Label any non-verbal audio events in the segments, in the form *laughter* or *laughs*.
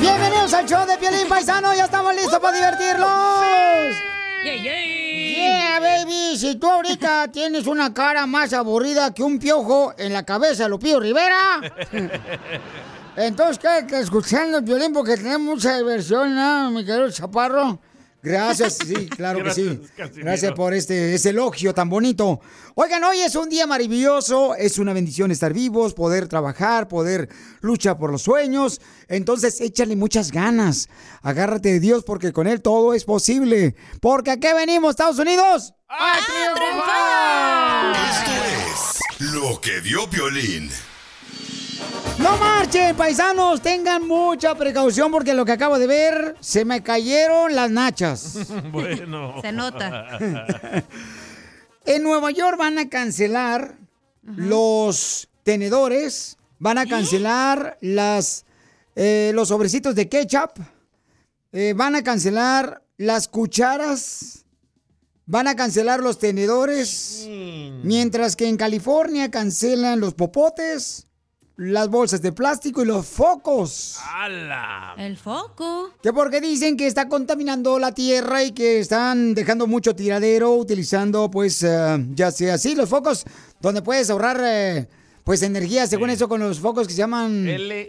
Bienvenidos al show de Piolín Paisano, ya estamos listos para divertirlos. Yeah, baby, si tú ahorita *laughs* tienes una cara más aburrida que un piojo en la cabeza Lupillo Rivera, *laughs* entonces ¿qué? que escuchando el violín porque tenemos mucha diversión, ¿no, mi querido chaparro? Gracias, sí, *laughs* claro que sí. Gracias, Casimiro. Gracias por este ese elogio tan bonito. Oigan, hoy es un día maravilloso, es una bendición estar vivos, poder trabajar, poder luchar por los sueños. Entonces, échale muchas ganas. Agárrate de Dios porque con Él todo es posible. Porque ¿a qué venimos, Estados Unidos? ¡A Esto es lo que dio Violín. No marchen, paisanos, tengan mucha precaución porque lo que acabo de ver, se me cayeron las nachas. *laughs* bueno. Se nota. *laughs* En Nueva York van a cancelar los tenedores, van a cancelar las, eh, los sobrecitos de ketchup, eh, van a cancelar las cucharas, van a cancelar los tenedores, mientras que en California cancelan los popotes, las bolsas de plástico y los focos. ¡Hala! El foco. Que porque dicen que está contaminando la tierra y que están dejando mucho tiradero utilizando, pues, eh, ya sea así, los focos, donde puedes ahorrar, eh, pues, energía, según eso, con los focos que se llaman LED.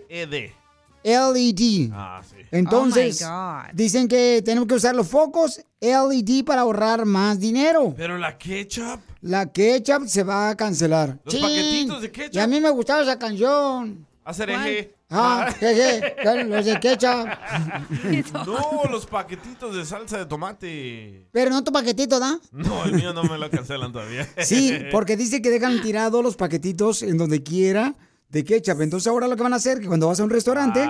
LED. Ah, sí. Entonces, Oh, dicen que tenemos que usar los focos LED para ahorrar más dinero. Pero la ketchup. La ketchup se va a cancelar. Los paquetitos de ketchup. Y a mí me gustaba esa canción. Hacer eje. Ah, jeje, los de ketchup. *laughs* No, los paquetitos de salsa de tomate. Pero no tu paquetito, ¿da? No, el mío no me lo cancelan todavía. *laughs* Sí, porque dice que dejan tirados los paquetitos en donde quiera de ketchup. Entonces ahora lo que van a hacer, que cuando vas a un restaurante,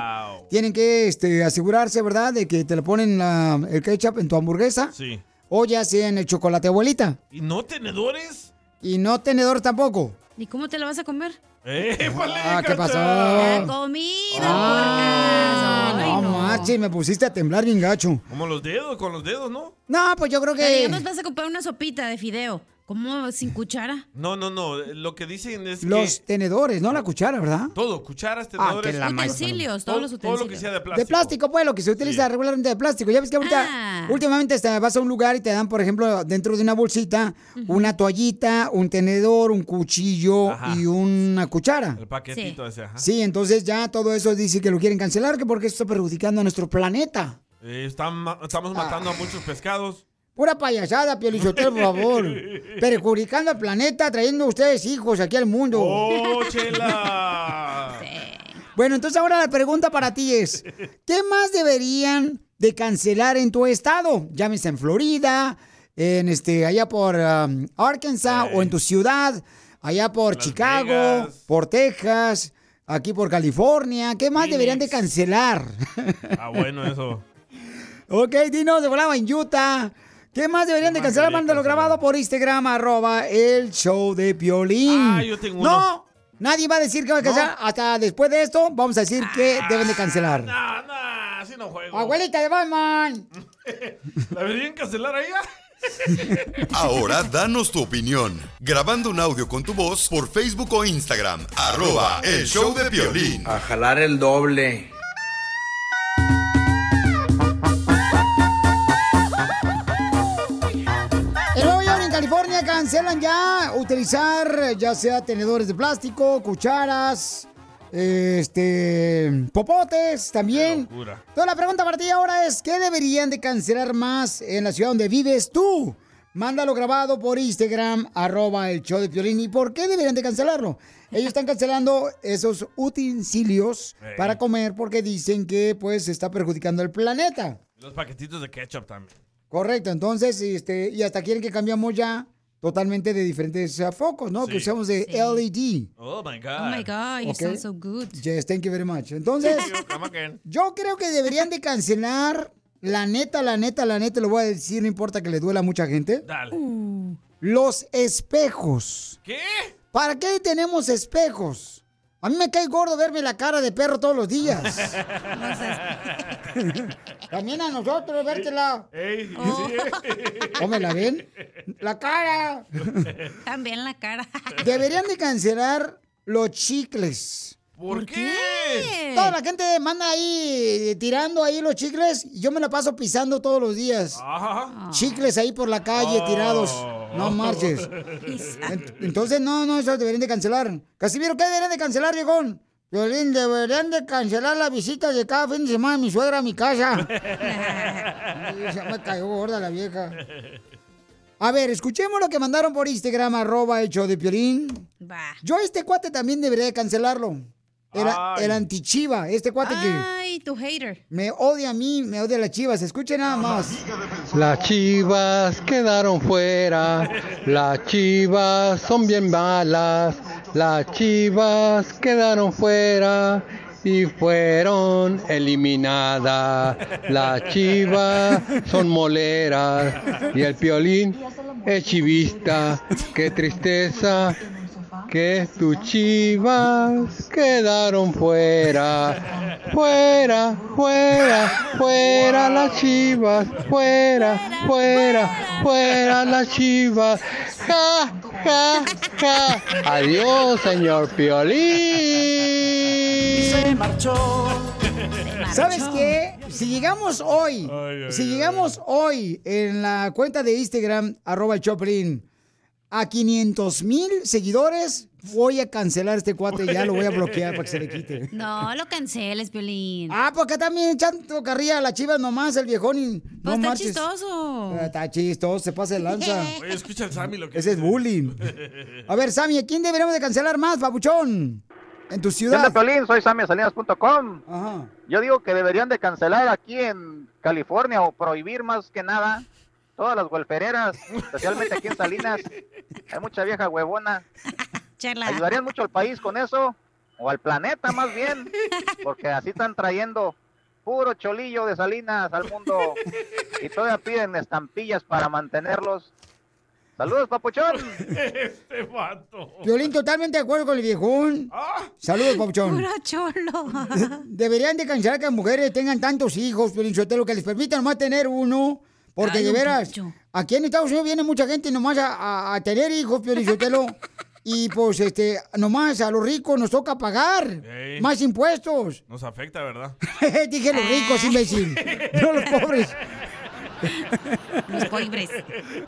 tienen que este, asegurarse, ¿verdad?, de que te le ponen la- el ketchup en tu hamburguesa. Sí. O ya sea en el chocolate abuelita. ¿Y no tenedores? Y no tenedor tampoco. ¿Y cómo te lo vas a comer? ¡Eh, Ah, ¿qué pasó? La comida, Ah, porcas. Ay, no, no. manches, me pusiste a temblar bien gacho. Como los dedos, con los dedos, ¿no? No, pues yo creo Pero que digamos, vas a comprar una sopita de fideo. ¿Cómo sin cuchara? No, no, no. Lo que dicen es los que tenedores, no la cuchara, ¿verdad? todo, cucharas, Ah, tenedores, que la Utensilios, todo, todos los todo utensilios. lo que sea de De plástico. plástico, pues, lo que se utiliza regularmente de plástico. Ya ves que ahorita, Ah. últimamente hasta vas a un lugar y te dan, por ejemplo, dentro de una bolsita, una toallita, un tenedor, un cuchillo Ajá. y una cuchara. El paquetito ese, ajá. Sí, entonces ya todo eso dice que lo quieren cancelar, que porque esto está perjudicando a nuestro planeta. Eh, están ma- estamos matando a muchos pescados. Pura payasada, Piolichotelo, por favor. *laughs* Perjudicando al planeta, trayendo ustedes hijos aquí al mundo. ¡Oh, chela! *laughs* Bueno, entonces ahora la pregunta para ti es, ¿qué más deberían de cancelar en tu estado? Llámese en Florida, en este, allá por um, Arkansas o en tu ciudad, allá por Chicago, Vegas. por Texas, aquí por California. ¿Qué más deberían de cancelar? Ah, bueno, eso. *laughs* ok, dinos, de volada en Utah. ¿Qué más deberían de cancelar? Mándalo grabado por Instagram, arroba el show de Piolín. Ah, yo tengo uno. No, nadie va a decir que va a cancelar. Hasta después de esto, vamos a decir que deben de cancelar. Ah, nah, así no juego. Abuelita de Batman. *laughs* ¿La deberían cancelar a ella? *laughs* Ahora danos tu opinión. Grabando un audio con tu voz por Facebook o Instagram. Arroba el show de violín. A jalar el doble. Cancelan ya utilizar ya sea tenedores de plástico, cucharas, este, popotes también. Entonces la pregunta para ti ahora es, ¿qué deberían de cancelar más en la ciudad donde vives tú? Mándalo grabado por Instagram, arroba el show de Piolín. ¿Y por qué deberían de cancelarlo? Ellos están cancelando esos utensilios para comer porque dicen que pues está perjudicando el planeta. Los paquetitos de ketchup también. Correcto, entonces, este, y hasta quieren que cambiamos ya totalmente de diferentes uh, focos, ¿no? Que usamos de Sí. LED. Oh my God. Oh my God, you sound so good. Yes, thank you very much. Entonces, yo creo que deberían de cancelar, la neta, la neta, la neta, lo voy a decir, no importa que le duela a mucha gente, Dale. los espejos. ¿Qué? ¿Para qué tenemos espejos? A mí me cae gordo verme la cara de perro todos los días. *laughs* *laughs* También a nosotros, vértela. Ey, Oh. sí, eh. ¿Cómo me la ven? La cara. También la cara. Deberían de cancelar los chicles. ¿Por, qué? Toda la gente manda ahí tirando ahí los chicles y yo me la paso pisando todos los días. Ajá. Chicles ahí por la calle Oh. tirados. No marches. *laughs* En- Entonces, no, no, eso deberían de cancelar. Casimiro, ¿qué deberían de cancelar, viejón? Violín, deberían de cancelar la visita de cada fin de semana de mi suegra a mi casa. *laughs* Se me cayó gorda la vieja. A ver, escuchemos lo que mandaron por Instagram, arroba hecho de Piolín. Va. Yo este cuate también debería de cancelarlo. El, Ay. el antichiva, este cuate que Tu hater. me odia a mí, me odia a las chivas. Escuchen nada más. Las chivas quedaron fuera, las chivas son bien malas, las chivas quedaron fuera y fueron eliminadas. Las chivas son moleras y el piolín es chivista. Qué tristeza que tus chivas quedaron fuera. Fuera, fuera, fuera las chivas. Fuera, fuera, fuera las chivas. Ja, ja, ja. Adiós, señor Piolín. ¿Sabes qué? Si llegamos hoy, Ay, ay, si ay, llegamos hoy en la cuenta de Instagram, arroba el Choplin, a 500 mil seguidores, voy a cancelar este cuate, ya lo voy a bloquear para que se le quite. *laughs* No lo canceles, Piolín. Ah, porque también echando carrilla a la chiva nomás, el viejón. y- pues no está marches. chistoso. Ah, Está chistoso, se pasa de lanza. *laughs* Oye, escucha el Sammy lo que Ese es bullying. *laughs* A ver, Sammy, ¿a quién deberíamos de cancelar más, papuchón? En tu ¿Qué ciudad. onda, Piolín? Soy samiasalinas.com. Ajá. Yo digo que deberían de cancelar aquí en California o prohibir más que nada todas las golfereras, especialmente aquí en Salinas. *laughs* Hay mucha vieja huevona. Chela. ¿Ayudarían mucho al país con eso? O al planeta más bien, porque así están trayendo puro cholillo de Salinas al mundo y todavía piden estampillas para mantenerlos. Saludos, papuchón. Este vato. Violín, totalmente de acuerdo con el viejón. Ah, Saludos, papuchón. Puro cholo. Deberían de cancelar que las mujeres tengan tantos hijos, Sotelo, que les permitan nomás tener uno. Porque Ay, de veras, aquí en Estados Unidos viene mucha gente nomás a, a- a tener hijos, Piolín Sotelo. *laughs* y pues, este, nomás a los ricos nos toca pagar Ey. más impuestos. nos afecta, ¿verdad? *laughs* Dije los ricos, imbécil. *laughs* No los pobres. Los pobres.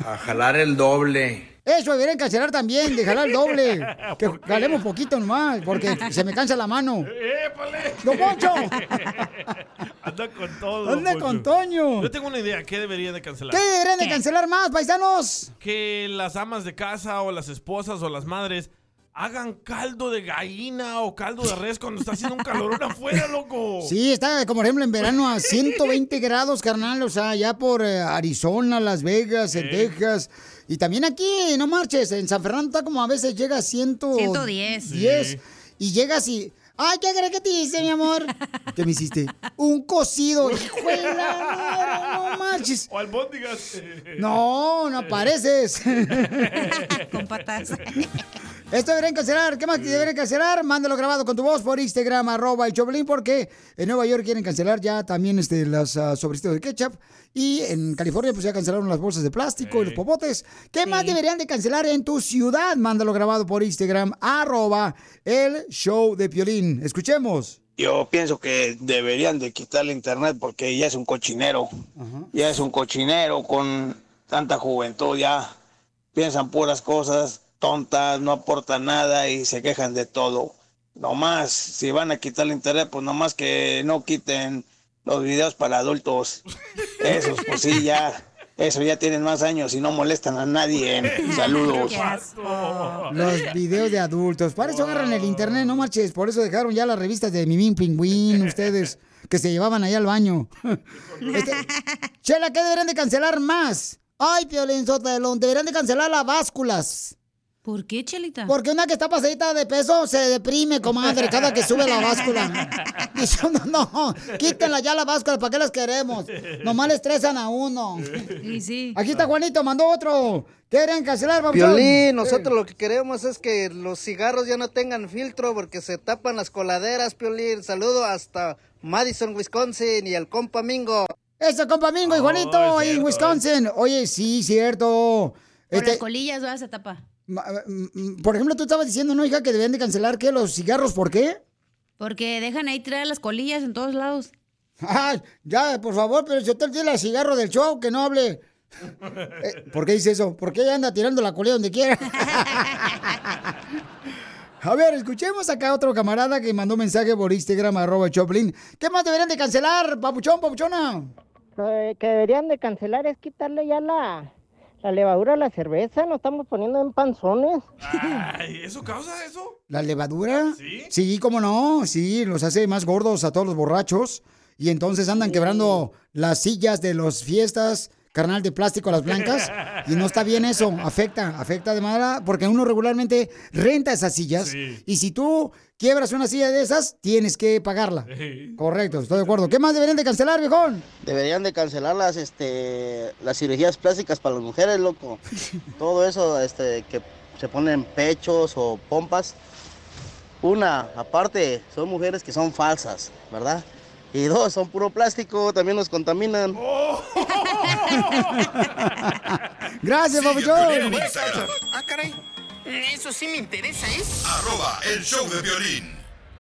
A jalar el doble. Eso deberían cancelar también, de jalar el doble. *laughs* Que jalemos poquito nomás, porque se me cansa la mano. ¡Épale! ¡Don Poncho! *laughs* Anda con todo. ¡Anda Poncho. con Toño! Yo tengo una idea. ¿Qué deberían de cancelar? ¿Qué deberían de cancelar más, paisanos? Que las amas de casa o las esposas o las madres hagan caldo de gallina o caldo de res cuando está haciendo un calorón afuera, *laughs* loco. Sí, está como por ejemplo en verano a 120 grados, carnal, o sea, ya por eh, Arizona, Las Vegas, en Texas. Y también aquí, no marches, en San Fernando está como a veces llega a 100, 110. 10, Sí. y llegas y... Ay, ¿qué crees que te hice, mi amor? *laughs* ¿Qué me hiciste? Un cocido. Hijo de la madre, no marches. O albóndigas. No, no *laughs* pareces. Con patas. *laughs* Esto deberían cancelar. ¿Qué más deberían cancelar? Mándalo grabado con tu voz por Instagram, arroba el Choplin, porque en Nueva York quieren cancelar ya también este, las uh, sobrecitos de ketchup. Y en California pues ya cancelaron las bolsas de plástico y los popotes. ¿Qué más deberían de cancelar en tu ciudad? Mándalo grabado por Instagram, arroba el show de Piolín. Escuchemos. Yo pienso que deberían de quitarle internet porque ya es un cochinero. Ya es un cochinero con tanta juventud ya piensan puras cosas tontas, no aportan nada y se quejan de todo. Nomás, si van a quitar el internet, pues nomás que no quiten los videos para adultos. Esos, pues sí, ya. Eso ya tienen más años y no molestan a nadie. Saludos. Los videos de adultos. Para eso agarran el internet, no marches. Por eso dejaron ya las revistas de Mimín Pingüín, ustedes, que se llevaban allá al baño. *laughs* Este, Chela, ¿qué deberían de cancelar más? Ay, Piolín Sotelo, deberían de cancelar las básculas. ¿Por qué, Chelita? Porque una que está pasadita de peso se deprime, comadre, cada que sube la báscula. *laughs* Dice uno, no, quítenla ya la báscula, ¿para qué las queremos? Nomás le estresan a uno. Sí, sí. Aquí está Juanito, mandó otro. ¿Quieren cancelar, papuchón? Piolín, nosotros lo que queremos es que los cigarros ya no tengan filtro porque se tapan las coladeras, Piolín. Saludo hasta Madison, Wisconsin y el compa Mingo. Eso, compa Mingo y Juanito en Wisconsin. Oye, sí, cierto. Por Este, las colillas vas a tapa. Mm, por ejemplo, tú estabas diciendo, ¿no, hija, que debían de cancelar qué? Los cigarros, ¿por qué? Porque dejan ahí tirar las colillas en todos lados. Ay, ya, por favor, pero si usted tiene el cigarro del show, que no hable. Eh, ¿Por qué dice eso? ¿Por qué ella anda tirando la colilla donde quiera? *laughs* A ver, escuchemos acá a otro camarada que mandó mensaje por Instagram, arroba Choplin. ¿Qué más deberían de cancelar, papuchón, papuchona? Eh, que deberían de cancelar es quitarle ya la, la levadura a la cerveza, nos estamos poniendo en panzones. Ay, ¿Eso causa eso? ¿La levadura? ¿Sí? Sí, cómo no, sí, los hace más gordos a todos los borrachos. Y entonces andan quebrando las sillas de las fiestas, carnal de plástico, las blancas. Y no está bien eso, afecta, afecta de manera, porque uno regularmente renta esas sillas. Y si tú quiebras una silla de esas, tienes que pagarla. Correcto, estoy de acuerdo. ¿Qué más deberían de cancelar, viejón? Deberían de cancelar las, este, las cirugías plásticas para las mujeres, loco. Todo eso este, que se ponen pechos o pompas. Una, aparte, son mujeres que son falsas, ¿verdad? Y dos, son puro plástico, también nos contaminan. *laughs* Gracias, papuchón. Ah, caray. Eso sí me interesa, ¿eh? arroba el show de violín.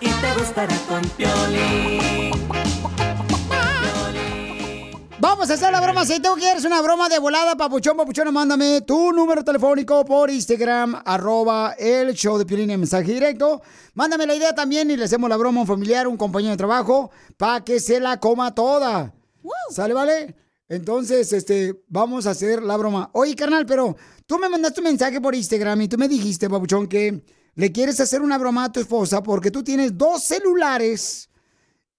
Y te gustará con Piolín. Vamos a hacer la broma. Si tú quieres una broma de volada, papuchón, papuchona, mándame tu número telefónico por Instagram, arroba el show de Piolín en mensaje directo. Mándame la idea también y le hacemos la broma a un familiar, un compañero de trabajo, para que se la coma toda. ¿Sale, vale? Entonces, este, vamos a hacer la broma. Oye, carnal, pero tú me mandaste un mensaje por Instagram y tú me dijiste, papuchón, que le quieres hacer una broma a tu esposa porque tú tienes dos celulares.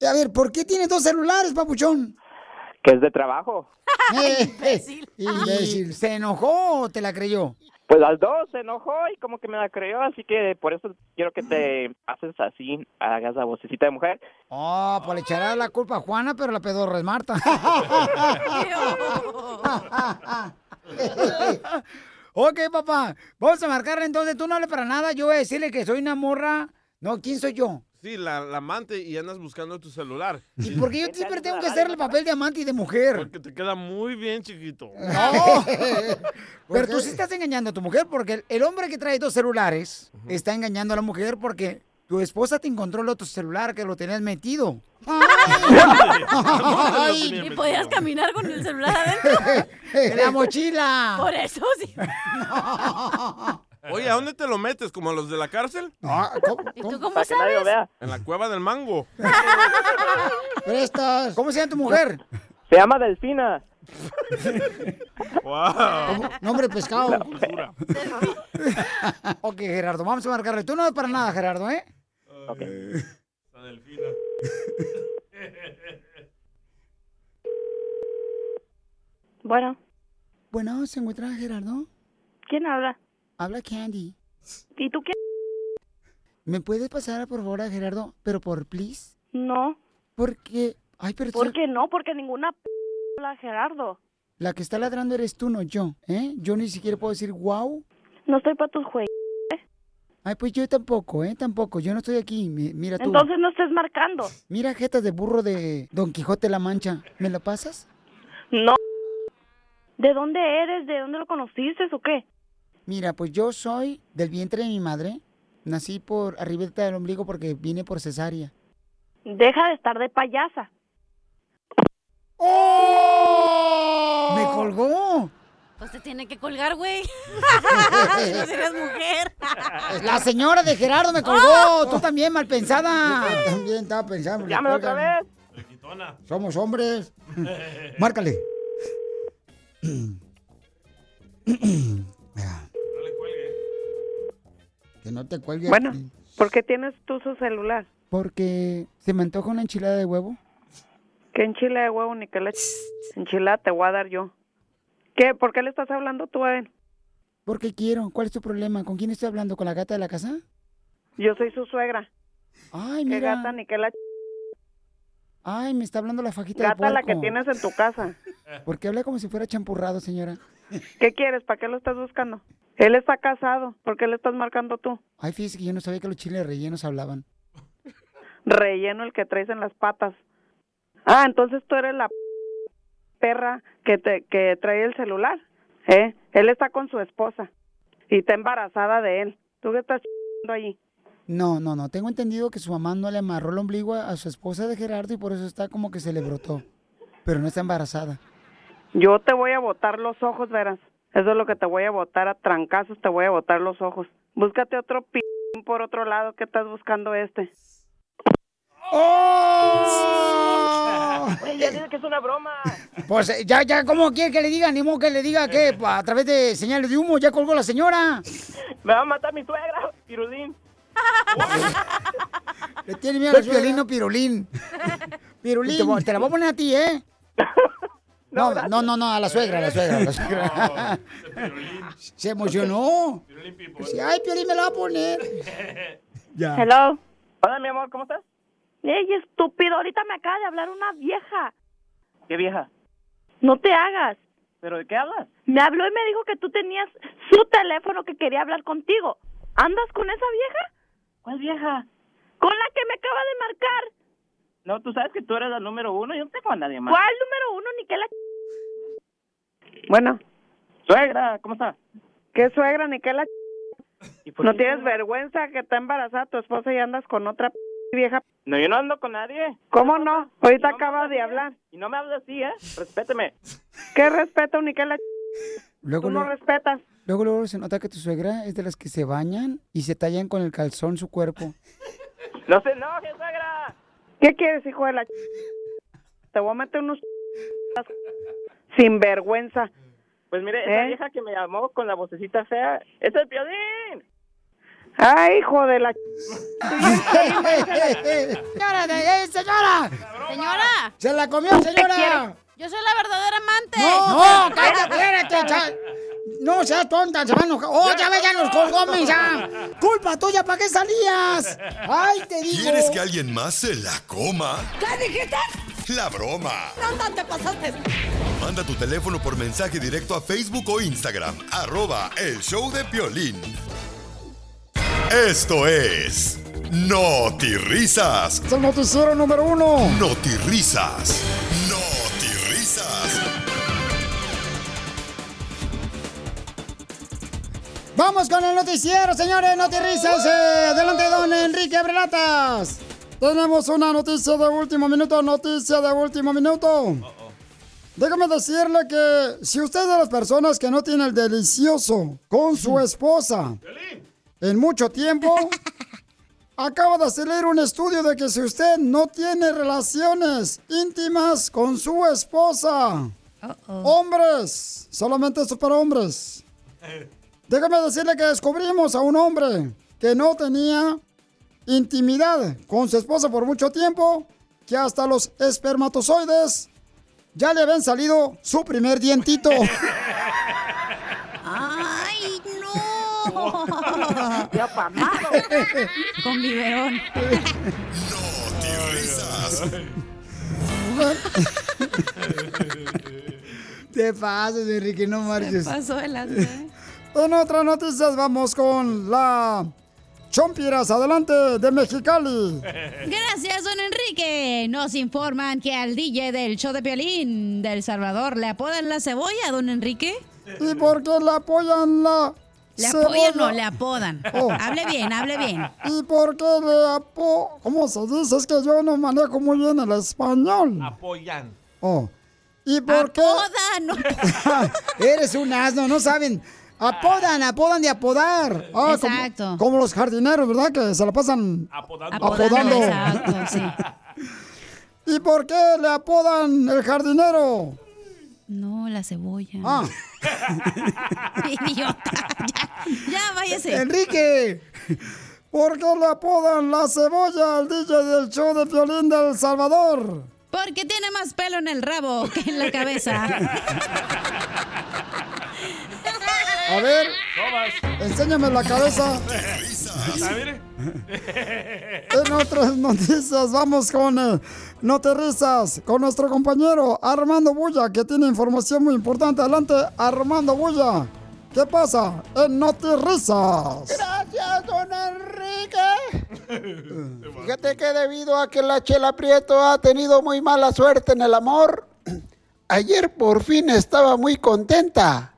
A ver, ¿por qué tienes dos celulares, papuchón? Que es de trabajo. *laughs* *laughs* imbécil. *laughs* Imbécil. ¿Se enojó o te la creyó? Pues las dos se enojó y como que me la creyó, así que por eso quiero que te haces así, hagas la vocecita de mujer. Oh, pues le echará la culpa a Juana, pero la pedorra es Marta. Ok, papá. Vamos a marcarle entonces. Tú no hables para nada. Yo voy a decirle que soy una morra. No, ¿quién soy yo? Sí, la, la amante y andas buscando tu celular. ¿Y por qué yo siempre tengo que hacer el papel de amante y de mujer? Porque te queda muy bien, chiquito. *laughs* No. *laughs* Pero tú sí estás engañando a tu mujer porque el, el hombre que trae dos celulares está engañando a la mujer porque tu esposa te encontró el otro celular que lo tenías metido. Ay, ¿Y podías caminar con el celular adentro? *laughs* En la mochila. Por eso sí. Oye, ¿a dónde te lo metes? ¿Como a los de la cárcel? Ah, ¿cómo, cómo? Para que nadie lo vea. En la cueva del mango. *laughs* Prestas. ¿Cómo se llama tu mujer? Se llama Delfina. *laughs* Wow. Nombre de pescado. ok, Gerardo, vamos a marcarle. Tú no es para nada, Gerardo, ¿eh? Ok. La delfina. *laughs* Bueno, Bueno, ¿se encuentra Gerardo? ¿quién habla? Habla Candy. ¿Y tú quién? ¿Me puedes pasar, por favor, a Gerardo? Pero por please. No. Porque... Ay, pero... ¿Por qué no? Porque ninguna p habla Gerardo. La que está ladrando eres tú, no yo, ¿eh? Yo ni siquiera puedo decir wow. No estoy para tus juegos. Ay, pues yo tampoco, ¿eh? Tampoco. Yo no estoy aquí. Mi- Mira tú. Entonces no estés marcando. Mira jetas de burro de Don Quijote la Mancha. ¿Me la pasas? No. ¿De dónde eres? ¿De dónde lo conociste o qué? Mira, pues yo soy del vientre de mi madre. Nací por arribita del ombligo porque vine por cesárea. Deja de estar de payasa. ¡Me colgó! Pues te tiene que colgar, güey. Si *laughs* no eres mujer. La señora de Gerardo me colgó. Tú también, mal pensada. También estaba pensando. me Llámame otra vez. Somos hombres. *laughs* Márcale. Que no te cuelgue. Bueno, ¿por qué tienes tú su celular? Porque se me antoja una enchilada de huevo. ¿Qué enchilada de huevo ni qué le... enchilada te voy a dar yo? ¿Qué? ¿Por qué le estás hablando tú a él? Porque quiero. ¿Cuál es tu problema? ¿Con quién estoy hablando? ¿Con la gata de la casa? Yo soy su suegra. Ay, ¿Qué mira. gata ni qué la... Ay, me está hablando la fajita de Gata la que puerco. tienes en tu casa. *laughs* ¿Por qué habla como si fuera champurrado, señora? *laughs* ¿Qué quieres? ¿Para qué lo estás buscando? Él está casado. ¿Por qué le estás marcando tú? Ay, fíjese que yo no sabía que los chiles rellenos hablaban. Relleno el que traes en las patas. Ah, entonces tú eres la perra que te que trae el celular, ¿eh? Él está con su esposa y está embarazada de él. ¿Tú qué estás *laughs* haciendo allí? No, no, no. Tengo entendido que su mamá no le amarró el ombligo a a su esposa de Gerardo y por eso está como que se le brotó. Pero no está embarazada. Yo te voy a botar los ojos, verás. Eso es lo que te voy a botar a trancazos, te voy a botar los ojos. Búscate otro *laughs* p por otro lado que estás buscando este. Oye, ya dice que es una broma. Pues eh, ya, ya, ¿cómo quiere que le diga? Ni modo que le diga que a través de señales de humo ya colgó la señora. Me va a matar mi suegra, Pirulín. *laughs* Le tiene miedo al violino pirulín. Pirulín. Te, la voy a poner a ti, ¿eh? *laughs* No, no, no, no, a la suegra, a la suegra, a la suegra. *laughs* Se emocionó. Dice, ay, Piolín me la va a poner. Ya. Hello. Hola, mi amor, ¿cómo estás? Ey, estúpido, ahorita me acaba de hablar una vieja. ¿Qué vieja? No te hagas. ¿Pero de qué hablas? Me habló y me dijo que tú tenías su teléfono que quería hablar contigo. ¿Andas con esa vieja? ¿Cuál vieja? Con la que me acaba de marcar. No, tú sabes que tú eres la número uno. Yo no tengo a nadie más. ¿Cuál número uno? Ni que la... Bueno, Suegra, ¿cómo está? ¿qué suegra ni qué la... ¿Y por ¿No qué tienes vergüenza que está embarazada tu esposa y andas con otra vieja? No, yo no ando con nadie. ¿Cómo no? Ahorita No hables de hablar. Y no me hables así, ¿eh? Respéteme. *laughs* ¿Qué respeto ni qué la... Luego, Tú no luego, respetas. luego, luego se nota que tu suegra es de las que se bañan y se tallan con el calzón su cuerpo. *laughs* No se enoje, suegra. ¿Qué quieres, hijo de la... Te voy a meter unos... Sin vergüenza. Pues mire, esa ¿Eh? vieja que me llamó con la vocecita fea, ¡es el Piolín! Ay, hijo de la... ¡Señora! de- eh, ¡Señora! Señora. ¡Se la comió, señora! Yo soy la verdadera amante. ¡No! ¡Cállate, espérate! No seas tonta, se va a. ¡Oh, ya ve, ya nos colgó! ¡Culpa tuya! ¿Para qué salías? ¡Ay, te digo! ¿Quieres que alguien más se la coma? ¿Qué dijiste? La broma. No, no te pasaste. Manda tu teléfono por mensaje directo a Facebook o Instagram, arroba el show de Piolín. Esto es Risas. Es el noticiero número uno. Risas. Risas. Vamos con el noticiero, señores. Notirrisas. Eh, adelante, don Enrique Abrelatas. Tenemos una noticia de último minuto. Noticia de último minuto. Déjame decirle que si usted es de las personas que no tiene el delicioso con su esposa en mucho tiempo, *laughs* acaba de salir un estudio de que si usted no tiene relaciones íntimas con su esposa, hombres, solamente esto es para hombres. Déjame decirle que descubrimos a un hombre que no tenía intimidad con su esposa por mucho tiempo, que hasta los espermatozoides ya le habían salido su primer dientito. *laughs* ¡Ay, no! Ya pasado. *laughs* Con biberón. Te pasas, Enrique, no marches. pasó de lanza, ¿eh? En otras noticias vamos con la Chompiras, adelante, de Mexicali. Gracias, don Enrique. Nos informan que al DJ del show de Piolín del Salvador le apodan la cebolla, don Enrique. ¿Y por qué le apoyan la Le apoyan, no, le apodan. *laughs* Oh. Hable bien, hable bien. ¿Y por qué le apo... ¿Cómo se dice? Es que yo no manejo muy bien el español. Apoyan. Oh. ¿Y por qué? *laughs* Eres un asno, no saben. Apodan, apodan de apodar. Ah, como- Exacto. Como, los jardineros, ¿verdad? Que se la pasan Apodando. apodando. Exacto, sí. *laughs* ¿Y por qué le apodan el jardinero? No, la cebolla. Ah. *laughs* Idiota. Ya, ya váyase. Enrique, ¿por qué le apodan la cebolla al DJ del show de violín del Salvador? Porque tiene más pelo en el rabo que en la cabeza. A ver, enséñame la cabeza. A ver. En otras noticias, vamos con eh, Noterrisas, con nuestro compañero Armando Bulla, que tiene información muy importante. Adelante, Armando Bulla. ¿Qué pasa en Noterrisas? Gracias, don Enrique. Fíjate que debido a que la Chela Prieto ha tenido muy mala suerte en el amor, *clears throat* ayer por fin estaba muy contenta.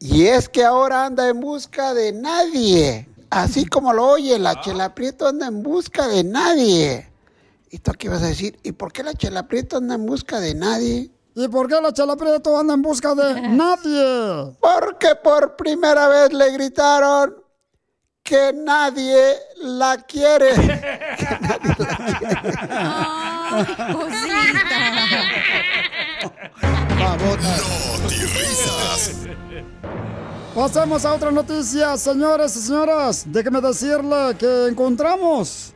Y es que ahora anda en busca de nadie. Así como lo oye, la Chela Prieto anda en busca de nadie. ¿Y tú qué vas a decir? ¿Y por qué la Chela Prieto anda en busca de nadie? ¿Y por qué la Chela Prieto anda en busca de *laughs* nadie? Porque por primera vez le gritaron que nadie la quiere. *laughs* *laughs* Pasemos a otra noticia, señores y señoras. Déjeme decirle que encontramos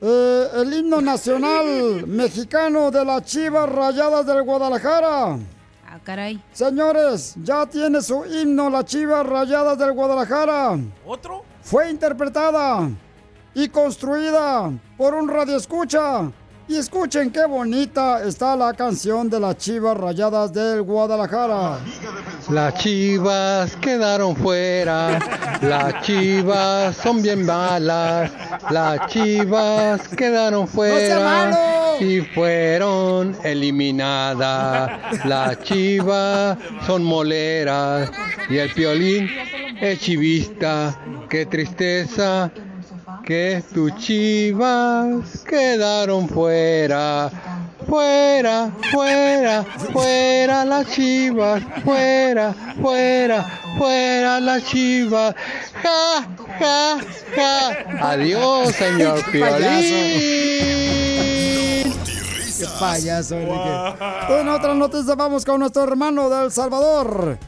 eh, el himno nacional mexicano de las Chivas Rayadas del Guadalajara. Ah, caray. Señores, ya tiene su himno las Chivas Rayadas del Guadalajara. ¿Otro? Fue interpretada y construida por un radioescucha. Y escuchen qué bonita está la canción de las Chivas Rayadas del Guadalajara. Las chivas quedaron fuera, las chivas son bien malas, las chivas quedaron fuera y fueron eliminadas. Las chivas son moleras y el piolín es chivista. Qué tristeza que tus chivas quedaron fuera. Fuera, fuera, fuera las chivas, fuera, fuera, fuera las chivas. Ja, ja, ja. Adiós, señor Piolín. Qué payaso, Enrique. En otras noticias vamos con nuestro hermano de El Salvador.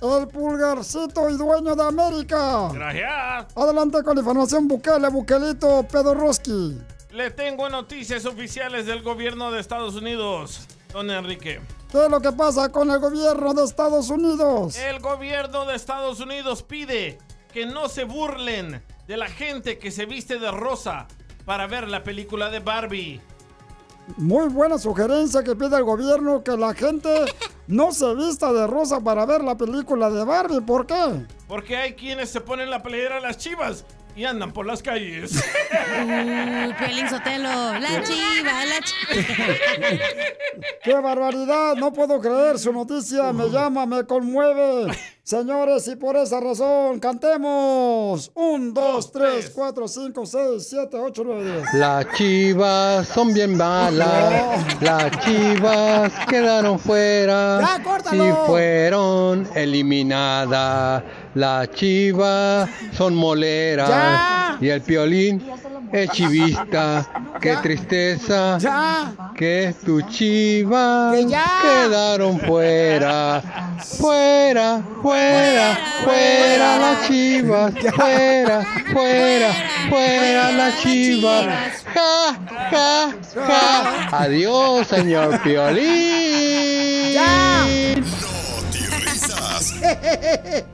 El pulgarcito y dueño de América. Gracias. Adelante con la información Bukele, Bukelito, Pedorroski. Le tengo noticias oficiales del gobierno de Estados Unidos, don Enrique. ¿Qué es lo que pasa con el gobierno de Estados Unidos? El gobierno de Estados Unidos pide que no se burlen de la gente que se viste de rosa para ver la película de Barbie. Muy buena sugerencia que pide el gobierno que la gente *laughs* no se vista de rosa para ver la película de Barbie. ¿Por qué? Porque hay quienes se ponen la playera a las chivas y andan por las calles. *laughs* Uh, Piolín Sotelo, la *laughs* chiva, la chiva. ¡Qué barbaridad! No puedo creer su noticia. Me llama, me conmueve. Señores, y por esa razón, cantemos. Un, dos, tres, cuatro, cinco, seis, siete, ocho, nueve, diez. Las chivas son bien malas, *laughs* las chivas quedaron fuera Ya, y fueron eliminadas. Las chivas son moleras Ya. y el piolín es chivista. Qué tristeza Ya. que tus chivas Que ya. quedaron fuera. Fuera, fuera, fuera las chivas. Fuera, fuera, fuera las chivas. Ja, ja, ja. Adiós, señor Piolín. risas. *laughs*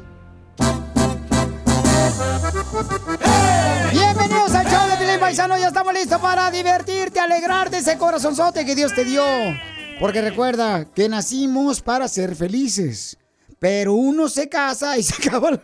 Bienvenidos al show de Pilín Paisano. Ya estamos listos para divertirte, alegrarte ese corazonzote que Dios te dio. Porque recuerda que nacimos para ser felices. Pero uno se casa y se acaba. la-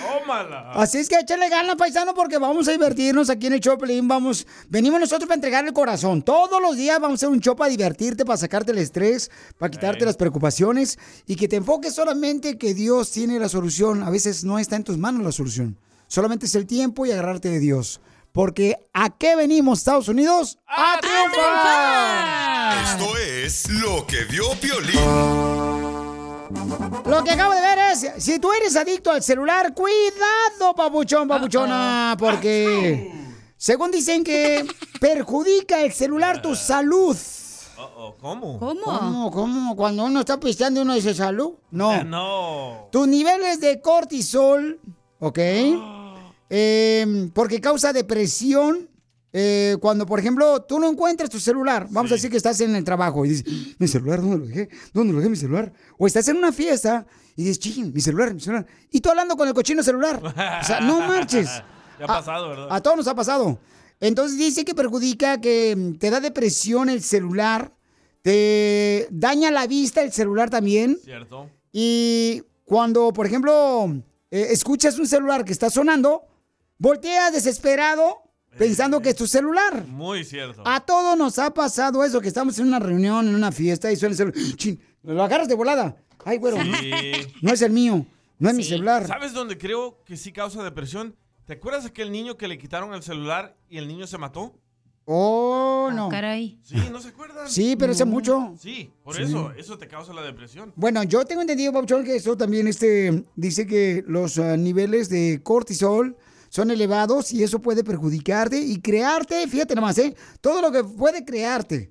Tómala. Así es que échale ganas, paisano, porque vamos a divertirnos aquí en el Piolín. Vamos, venimos nosotros para entregar el corazón. Todos los días vamos a hacer un show para divertirte, para sacarte el estrés, para quitarte las preocupaciones y que te enfoques solamente que Dios tiene la solución. A veces no está en tus manos la solución. Solamente es el tiempo y agarrarte de Dios. Porque ¿a qué venimos, Estados Unidos? ¡A, triunfar! Esto es lo que vio Piolín. Lo que acabo de ver es, si tú eres adicto al celular, cuidado, papuchón, papuchona, porque según dicen que perjudica el celular tu salud. Uh-oh, ¿Cómo? ¿Cómo? ¿Cómo? Cuando uno está pisteando uno dice salud. No. Eh, no. Tus niveles de cortisol, ¿ok? Eh, porque causa depresión. eh, cuando, por ejemplo, tú no encuentras tu celular, vamos a decir que estás en el trabajo y dices, mi celular, ¿dónde lo dejé? ¿Dónde lo dejé mi celular? O estás en una fiesta y dices, ching, mi celular, mi celular. Y tú hablando con el cochino celular. O sea, no marches. *laughs* Ya ha pasado, ¿verdad? A todos nos ha pasado. Entonces dice que perjudica, que mm, te da depresión el celular, te daña la vista el celular también. ¿Cierto? Y cuando, por ejemplo, eh, escuchas un celular que está sonando, volteas desesperado pensando que es tu celular. Muy cierto. A todos nos ha pasado eso, que estamos en una reunión, en una fiesta y suena el celular. Chin, lo agarras de volada. Ay, güero, Sí. no es el mío, no es mi celular. ¿Sabes dónde creo que sí causa depresión? ¿Te acuerdas de aquel niño que le quitaron el celular y el niño se mató? Oh, no. caray. Sí, ¿no se acuerdan? Sí, pero hace mucho. Sí, por Sí. eso, eso te causa la depresión. Bueno, yo tengo entendido, Pauchón, que eso también este, dice que los ah, niveles de cortisol son elevados y eso puede perjudicarte y crearte, fíjate nomás, ¿eh? Todo lo que puede crearte.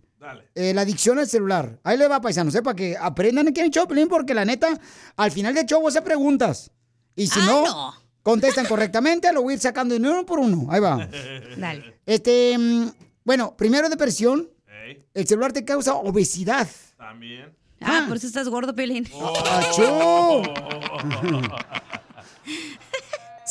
Eh, la adicción al celular. Ahí le va, paisanos, ¿eh? Para que aprendan aquí en el show, Pelín, porque la neta, al final del show vos hacer preguntas. Y si no, *laughs* contestan correctamente, lo voy a ir sacando de uno por uno. Ahí va. *laughs* Dale. Este, mm, bueno, primero depresión. El celular te causa obesidad. También. Ah, por eso estás gordo, Pelín. ¡Achú! *laughs*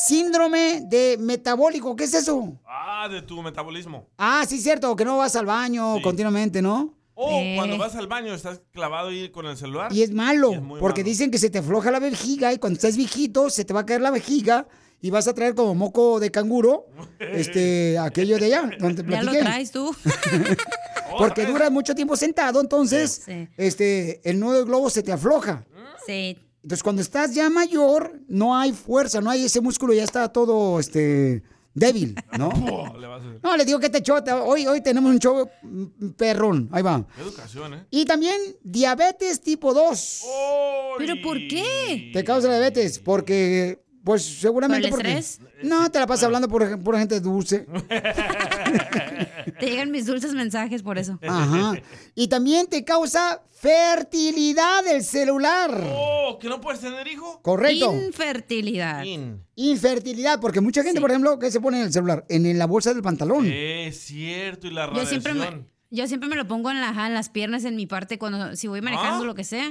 Síndrome de metabólico, ¿qué es eso? Ah, de tu metabolismo. Ah, sí, cierto, que no vas al baño continuamente, ¿no? O Eh. cuando vas al baño estás clavado ahí con el celular. Y es malo, porque malo. dicen que se te afloja la vejiga y cuando estás viejito se te va a caer la vejiga y vas a traer como moco de canguro, *laughs* este, aquello de allá, donde te Ya lo traes tú. *laughs* Porque duras mucho tiempo sentado, entonces, Sí. este, el nudo del globo se te afloja. Sí. Entonces, cuando estás ya mayor, no hay fuerza, no hay ese músculo, ya está todo, este, débil, *laughs* ¿no? Le vas a hacer. No, le digo que te chota. Hoy, hoy tenemos un show mm, perrón. Ahí va. Educación, ¿eh? Y también diabetes tipo 2. ¿Pero por qué? Te causa diabetes porque, pues seguramente ¿Por el porque... estrés? No, te la pasas hablando por pura gente dulce. *laughs* *laughs* Te llegan mis dulces mensajes por eso. Ajá. Y también te causa fertilidad el celular. Oh, ¿que no puedes tener hijo? Correcto. Infertilidad. Infertilidad, porque mucha gente, por ejemplo, ¿qué se pone en el celular? En, en la bolsa del pantalón. Es cierto, y la Yo radiación. siempre me, yo siempre me lo pongo en, la, en las piernas, en mi parte, cuando si voy manejando Ah. lo que sea.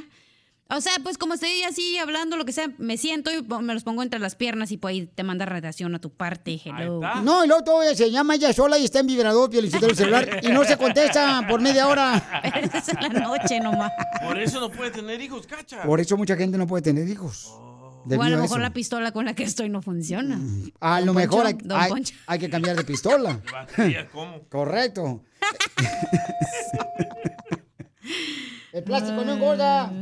O sea, pues como estoy así hablando, lo que sea, me siento y me los pongo entre las piernas y pues ahí te manda radiación a tu parte. Hello. No, y luego todo se llama ella sola y está en vibrador, pielicito del celular, y no se contesta por media hora. Pero *laughs* eso es en la noche nomás. Por eso no puede tener hijos, cacha. Por eso mucha gente no puede tener hijos. O Debido a lo mejor eso. la pistola con la que estoy no funciona. A lo mejor hay, Poncho, Don hay- Poncho. hay que cambiar de pistola. *laughs* Correcto. *laughs* El plástico no engorda. *laughs*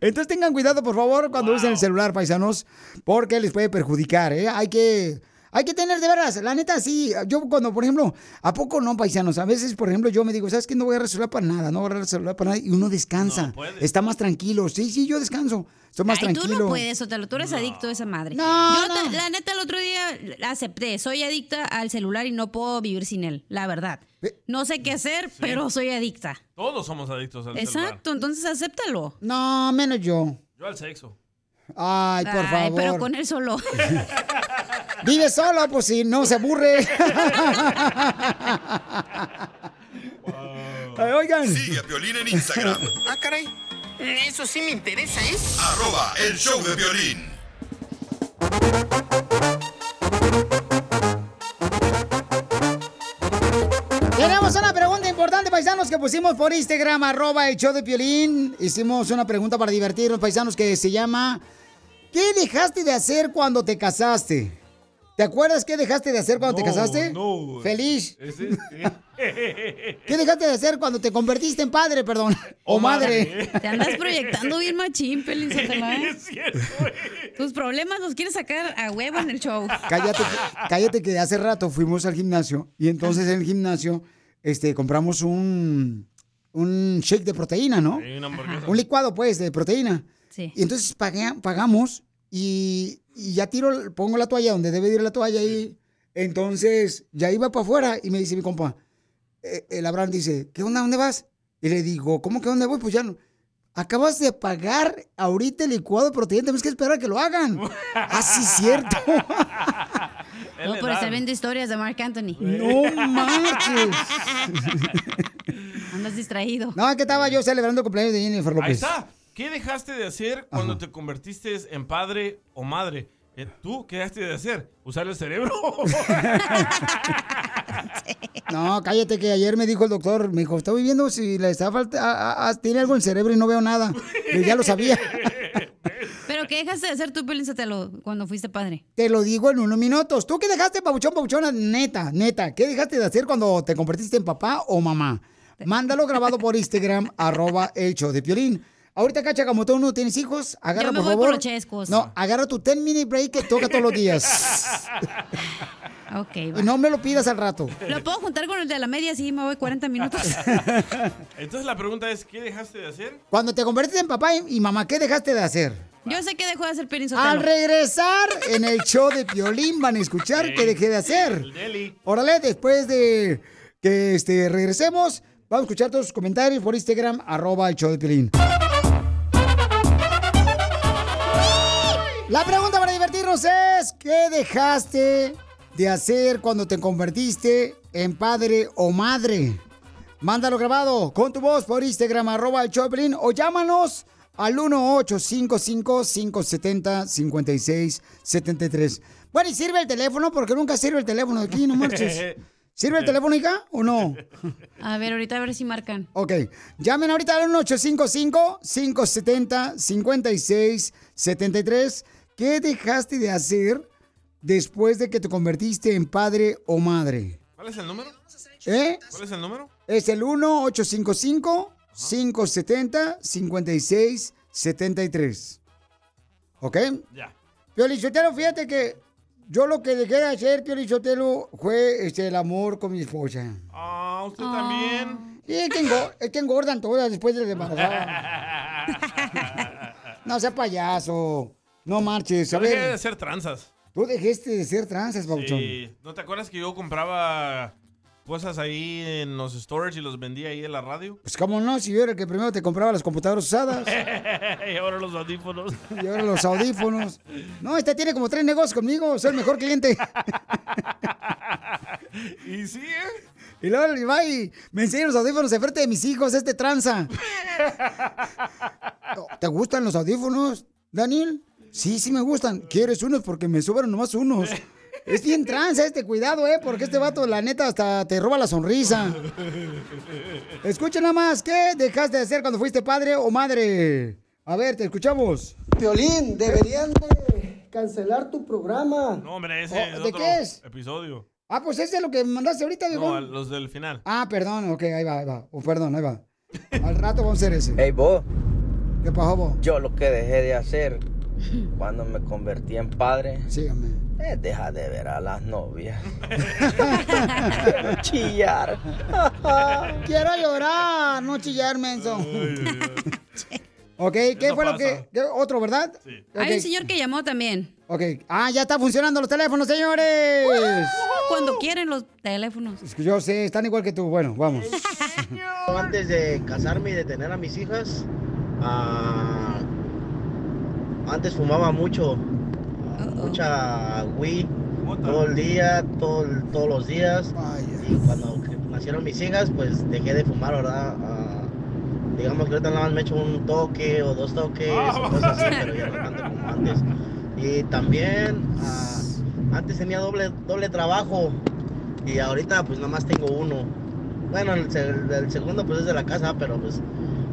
Entonces tengan cuidado, por favor, cuando usen el celular, paisanos, porque les puede perjudicar, ¿eh? Hay que... Hay que tener de veras, la neta, sí. Yo cuando, por ejemplo, ¿a poco no, paisanos? A veces, por ejemplo, yo me digo, ¿sabes qué? No voy a celular para nada, no voy a celular para nada. Y uno descansa. Está más tranquilo. Sí, sí, yo descanso. Estoy más Ay, tranquilo. tú no puedes, Otelo, tú eres adicto a esa madre. No, Yo, no. la neta, el otro día acepté, soy adicta al celular y no puedo vivir sin él, la verdad. No sé qué hacer, pero soy adicta. Todos somos adictos al celular. Exacto, entonces acéptalo. No, menos yo. Yo al sexo. Ay, por Ay, favor. pero con él solo. *laughs* Vive solo, pues si no se aburre. *laughs* Ay, Oigan. Sigue a Piolín en Instagram. *laughs* Ah, caray. Eso sí me interesa, ¿eh? Arroba el show de violín. Tenemos una pregunta importante, paisanos, que pusimos por Instagram, arroba el show de Piolín. Hicimos una pregunta para divertirnos, paisanos, que se llama ¿Qué dejaste de hacer cuando te casaste? ¿Te acuerdas qué dejaste de hacer cuando te casaste? No. Feliz. *laughs* ¿Qué dejaste de hacer cuando te convertiste en padre, perdón? O, madre. Te andas proyectando bien machín, Pelín Sotelo, ¿eh? Tus problemas los quieres sacar a huevo en el show. Cállate, cállate que hace rato fuimos al gimnasio y entonces en el gimnasio este, compramos un, un shake de proteína, ¿no? Sí, una hamburguesa. Un licuado, pues, de proteína. Sí. Y entonces pagué- pagamos y, y ya tiro, pongo la toalla donde debe de ir la toalla y entonces ya iba para afuera y me dice mi compa, eh, el Abraham dice, ¿qué onda? ¿Dónde vas? Y le digo, ¿cómo que dónde voy? Pues ya no. Acabas de pagar ahorita el licuado de proteína, tenemos que esperar a que lo hagan. *laughs* ah, sí, cierto. *laughs* No, por estar viendo historias de Mark Anthony. No marches. *laughs* Andas distraído. No, que estaba yo celebrando el cumpleaños de Jennifer Ahí López. está. ¿Qué dejaste de hacer cuando te convertiste en padre o madre? Eh, ¿Tú qué dejaste de hacer? ¿Usar el cerebro? *laughs* No, cállate que ayer me dijo el doctor, me dijo, estoy viendo si le está falta, a- a- tiene algo en el cerebro y no veo nada. Yo ya lo sabía. *laughs* ¿Pero qué dejaste de hacer tú, Pelín Sotelo, cuando fuiste padre? Te lo digo en unos minutos. ¿Tú qué dejaste, pabuchón, pabuchona? Neta, neta. ¿Qué dejaste de hacer cuando te convertiste en papá o mamá? Mándalo grabado por *laughs* Instagram, arroba el show de Piolín. Ahorita, Cacha, como tú no tienes hijos, agarra Yo me por voy por favor. los chescos. No, agarra tu 10 minute break que toca todos los días. *laughs* Ok, Y no me lo pidas al rato. ¿Lo puedo juntar con el de la media? Sí, me voy 40 minutos. *laughs* *laughs* Entonces la pregunta es, ¿qué dejaste de hacer? Cuando te convertiste en papá y mamá, ¿qué dejaste de hacer? Yo sé que dejó de hacer Sotelo. Al regresar en el show de Piolín van a escuchar qué dejé de hacer. El deli. Órale, después de que este, regresemos, vamos a escuchar todos sus comentarios por Instagram, arroba el show de Piolín. La pregunta para divertirnos es, ¿qué dejaste de hacer cuando te convertiste en padre o madre? Mándalo grabado con tu voz por Instagram, arroba el Piolín, o llámanos al 1-855-570-5673. Bueno, y sirve el teléfono porque nunca sirve el teléfono aquí, no marches. *laughs* ¿Sirve el teléfono, hija, o no? *laughs* A ver, ahorita a ver si marcan. Ok, llamen ahorita al 1-855-570-5673. ¿Qué dejaste de hacer después de que te convertiste en padre o madre? ¿Cuál es el número? ¿Eh? ¿Cuál es el número? Es el 1-855-570-5673. ¿Ok? Ya. Piolichotelo, fíjate que yo lo que dejé de hacer, Piolichotelo, fue este, el amor con mi esposa. Ah, ¿usted también? Sí, es que, engor- es que engordan todas después de la embarazada. No sea payaso. No marches. A Yo dejé de hacer tranzas. tú dejaste de ser transas, Bauchón. Sí. ¿No te acuerdas que yo compraba cosas ahí en los storage y los vendía ahí en la radio? Pues cómo no, si yo era el que primero te compraba las computadoras usadas *laughs* y ahora los audífonos. y ahora los audífonos. No, este tiene como tres negocios conmigo, soy el mejor cliente. *laughs* y sí, ¿eh? Y luego va y me enseña los audífonos de frente de mis hijos, este tranza. *laughs* ¿Te gustan los audífonos, Daniel? Sí, sí me gustan. ¿Quieres unos? Porque me sobran nomás unos. Es bien tranza este, cuidado, ¿eh? Porque este vato, la neta, hasta te roba la sonrisa. Escucha nada más, ¿qué dejaste de hacer cuando fuiste padre o madre? A ver, te escuchamos. Violín, deberían de cancelar tu programa. No, hombre, ese Oh, es ¿de otro qué es? episodio. Ah, pues ese es lo que mandaste ahorita, No, viejo. a los del final. Ah, perdón, ok, ahí va, ahí va. Oh, perdón, ahí va. Al rato vamos a hacer ese. Hey, vos. ¿Qué pasó, vos? Yo lo que dejé de hacer cuando me convertí en padre Sígame. es dejar de ver a las novias. Quiero *laughs* chillar. *laughs* Quiero llorar, no chillar, menso. *laughs* ok, ¿qué Eso fue lo que, qué- Otro, ¿verdad? Sí. Hay un señor que llamó también. Ok. Ah, ya está funcionando los teléfonos, señores. Cuando quieren los teléfonos. Es que yo sé, están igual que tú. Bueno, vamos. Antes de casarme y de tener a mis hijas, ah, antes fumaba mucho, mucha Wii, todo el día, todo, todos los días. Y cuando nacieron mis hijas, pues dejé de fumar, ¿verdad? Ah, digamos que ahorita nada más me echo un toque o dos toques, o cosas así, pero ya no tanto como antes. Y también, ah, antes tenía doble, doble trabajo y ahorita pues nada más tengo uno. Bueno, el segundo pues es de la casa, pero pues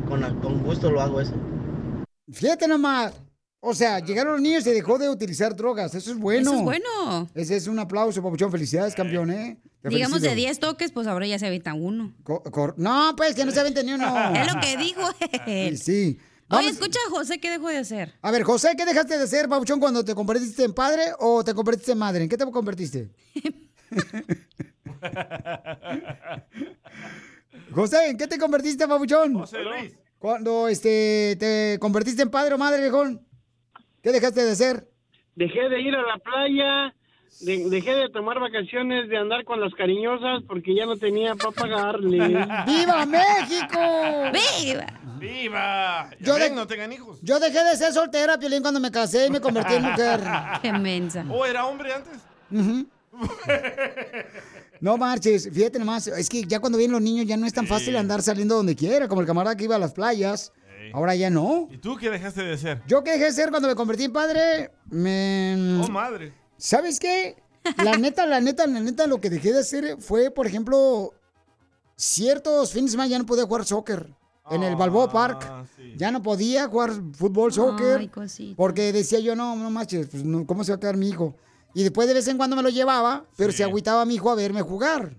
con, con gusto lo hago eso. Fíjate nomás. O sea, llegaron los niños y dejó de utilizar drogas. Eso es bueno. Eso es bueno. Ese es un aplauso, papuchón. Felicidades, campeón, ¿eh? Te Digamos de felicito. 10 toques, pues ahora ya se evita uno. Co- no, pues que no se avente ni uno. *laughs* Es lo que dijo él. Sí. Oye, escucha a José, ¿qué dejó de hacer? A ver, José, ¿qué dejaste de hacer, papuchón, cuando te convertiste en padre o te convertiste en madre? ¿En qué te convertiste? *laughs* José, ¿en qué te convertiste, papuchón? José Luis. Cuando este, te convertiste en padre o madre, viejón. ¿Qué dejaste de hacer? Dejé de ir a la playa, de- dejé de tomar vacaciones, de andar con las cariñosas porque ya no tenía para pagarle. *laughs* ¡Viva México! ¡Viva! ¡Viva! Ya Yo ven, de- no tengan hijos. Yo dejé de ser soltera, Piolín, cuando me casé y me convertí en *laughs* mujer. Qué mensa. ¿O era hombre antes? No marches, fíjate nomás, es que ya cuando vienen los niños ya no es tan fácil andar saliendo donde quiera, como el camarada que iba a las playas. Ahora ya no. ¿Y tú qué dejaste de hacer? Yo que dejé de ser cuando me convertí en padre, me... Oh, madre. ¿Sabes qué? La *laughs* neta, la neta, la neta, lo que dejé de hacer fue, por ejemplo, ciertos fines de semana ya no podía jugar soccer en el Balboa Park. Ya no podía jugar fútbol, soccer. Ay, porque decía yo, no, no manches, pues, no, ¿cómo se va a quedar mi hijo? Y después de vez en cuando me lo llevaba, pero se agüitaba mi hijo a verme jugar.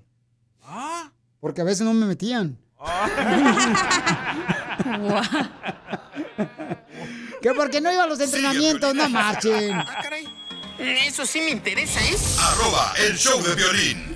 Ah. Porque a veces no me metían. *laughs* *laughs* que porque no iba a los entrenamientos, no marchen. Ah. Eso sí me interesa, ¿eh? Arroba el show de violín.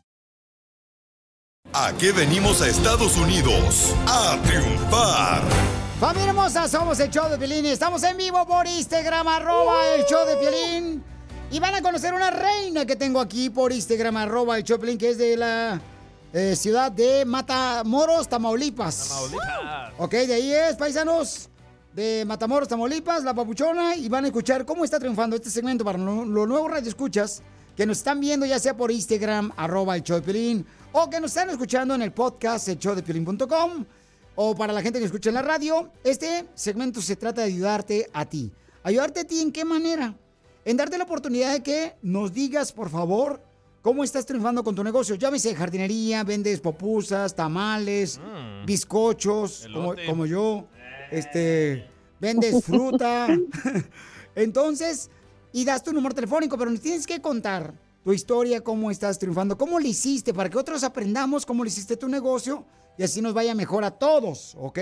¿A qué venimos a Estados Unidos? A triunfar. Familia hermosa, somos el show de Piolín. Estamos en vivo por Instagram, arroba el show de Piolín. Y van a conocer una reina que tengo aquí por Instagram, arroba el show de Piolín, que es de la eh, ciudad de Matamoros, Tamaulipas. Ok, de ahí es, paisanos. De Matamoros, Tamaulipas, la papuchona. Y van a escuchar cómo está triunfando este segmento para lo- los nuevos radioescuchas que nos están viendo ya sea por Instagram, arroba el show de Piolín, o que nos están escuchando en el podcast, el show de Piolín.com, o para la gente que escucha en la radio. Este segmento se trata de ayudarte a ti. ¿Ayudarte a ti en qué manera? En darte la oportunidad de que nos digas, por favor, cómo estás triunfando con tu negocio. Llámese jardinería, vendes popusas, tamales, bizcochos, como, como yo. Este, vendes *laughs* fruta. *laughs* Entonces, y das tu número telefónico, pero nos tienes que contar tu historia, cómo estás triunfando, cómo lo hiciste, para que otros aprendamos cómo lo hiciste tu negocio y así nos vaya mejor a todos, ¿ok?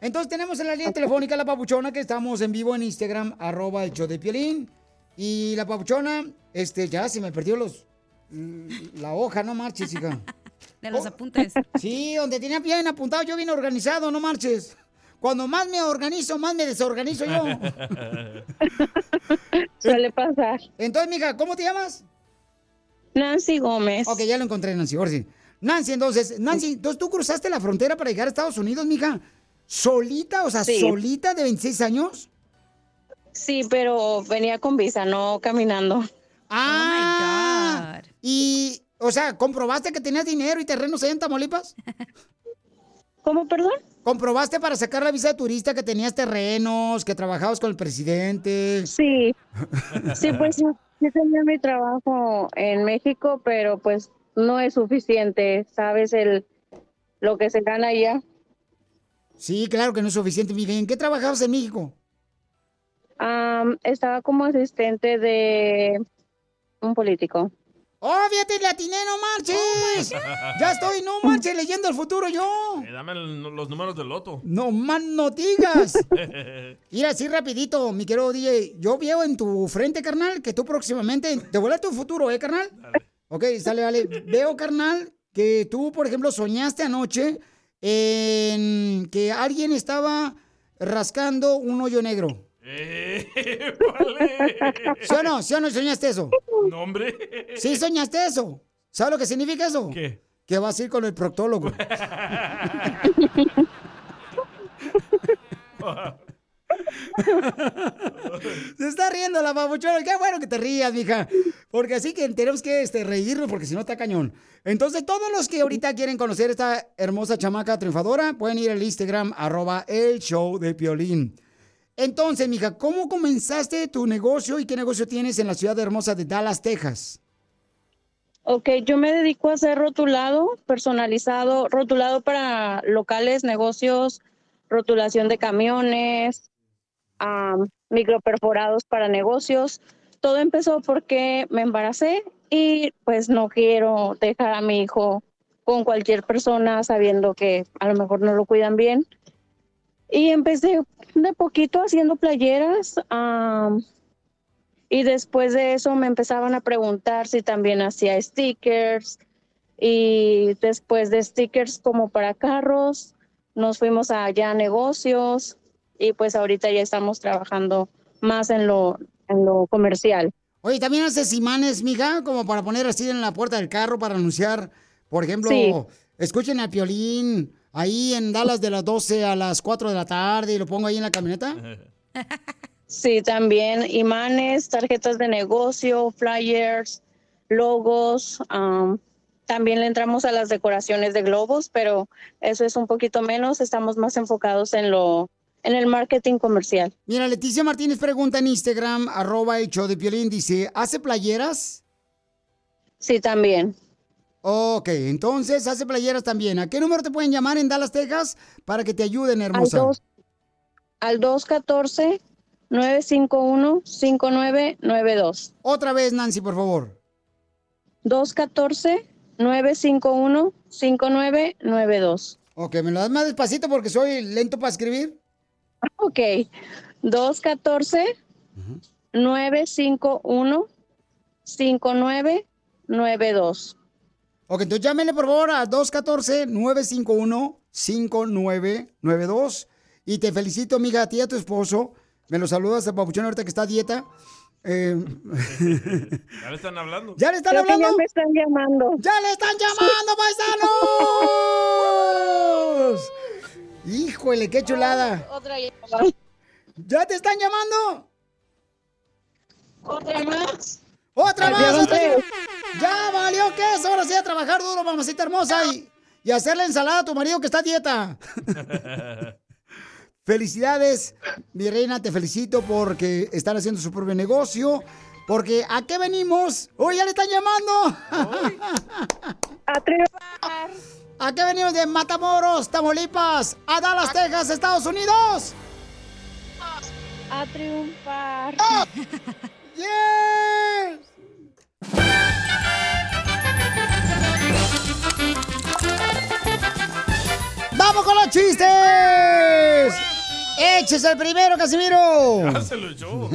Entonces tenemos en la línea telefónica a la papuchona que estamos en vivo en Instagram, arroba el show de Piolín. Y la papuchona, este, ya se me perdió los mm, la hoja, no marches, hija. *laughs* De los apuntes. Sí, donde tenía bien apuntado, yo bien organizado, no marches. Cuando más me organizo, más me desorganizo yo. *laughs* Suele pasar. Entonces, mija, ¿cómo te llamas? Nancy Gómez. Ok, ya lo encontré, Nancy. Ahora sí. Nancy, entonces, Nancy, entonces tú cruzaste la frontera para llegar a Estados Unidos, mija. ¿Solita? O sea, Sí. solita de 26 años? Sí, pero venía con visa, no caminando. Ah, y, o sea, ¿comprobaste que tenías dinero y terrenos allá en Tamaulipas? ¿Cómo, perdón? ¿Comprobaste para sacar la visa de turista que tenías terrenos, que trabajabas con el presidente? Sí. Sí, pues yo yo tenía mi trabajo en México, pero pues no es suficiente, ¿sabes? El, lo que se gana allá. Sí, claro que no es suficiente, mija. ¿Y en qué trabajabas en México? Estaba como asistente de un político. ¡Oh, fíjate, latiné, no marches! *laughs* ya estoy, no marches, leyendo el futuro yo. Eh, dame el- los números del loto. No más no digas. *laughs* Mira, así rapidito, mi querido DJ. Yo veo en tu frente, carnal, que tú próximamente... Te vuela tu futuro, ¿eh, carnal? Ok, sale, vale. Veo, carnal, que tú, por ejemplo, soñaste anoche en que alguien estaba rascando un hoyo negro. Eh, *laughs* ¿Sí o no? ¿Sí o no soñaste eso? No, hombre. ¿Sí soñaste eso? ¿Sabes lo que significa eso? ¿Qué? Que vas a ir con el proctólogo. *laughs* Se está riendo la babuchona. Qué bueno que te rías, mija. Porque así que tenemos que este, reírnos porque si no está cañón. Entonces, todos los que ahorita quieren conocer esta hermosa chamaca triunfadora, pueden ir al Instagram, arroba el show de Piolín. Entonces, mija, ¿cómo comenzaste tu negocio y qué negocio tienes en la ciudad hermosa de Dallas, Texas? Ok, yo me dedico a hacer rotulado personalizado, rotulado para locales, negocios, rotulación de camiones, am, microperforados para negocios. Todo empezó porque me embaracé y pues no quiero dejar a mi hijo con cualquier persona sabiendo que a lo mejor no lo cuidan bien. Y empecé de poquito haciendo playeras. y después de eso me empezaban a preguntar si también hacía stickers. Y después de stickers como para carros, nos fuimos allá a negocios. Y pues ahorita ya estamos trabajando más en lo, en lo comercial. Oye, ¿también haces imanes, mija? Como para poner así en la puerta del carro para anunciar, por ejemplo, Sí. escuchen a Piolín ahí en Dallas de las 12 a las 4 de la tarde y lo pongo ahí en la camioneta. *laughs* Sí, también imanes, tarjetas de negocio, flyers, logos. am, también le entramos a las decoraciones de globos, pero eso es un poquito menos. Estamos más enfocados en lo, en el marketing comercial. Mira, Leticia Martínez pregunta en Instagram, arroba show de Piolín, dice, ¿hace playeras? Sí, también. Ok, entonces hace playeras también. ¿A qué número te pueden llamar en Dallas, Texas para que te ayuden, hermosa? dos- Al 214-951-5992. Otra vez, Nancy, por favor. 214-951-5992. Ok, ¿me lo das más despacito porque soy lento para escribir? Ok. 214-951-5992. Ok, entonces llámenle por favor a 214-951-5992. Y te felicito, amiga, a ti y a tu esposo. Me lo saludas a Papuchón ahorita que está a dieta. Eh, *laughs* Ya le están hablando. ¿Ya le están Creo hablando? ya me están llamando. ¡Ya le están llamando, paisanos! Híjole, qué chulada. Otra llamada. ¿Ya te están llamando? ¿Otra más? ¡Otra más! Otra-. ¡Ya valió que es! Ahora sí a trabajar duro, mamacita hermosa, y, y hacerle ensalada a tu marido que está a dieta. *laughs* Felicidades, mi reina, te felicito porque están haciendo su propio negocio. Porque ¿a qué venimos? ¡Uy, ya le están llamando! *laughs* A triunfar. ¿A qué venimos de Matamoros, Tamaulipas, a Dallas, Texas, Estados Unidos? A triunfar. *laughs* ¡Yes! ¡Vamos con los chistes! ¡Eches el primero, Casimiro! Ya se lo echó.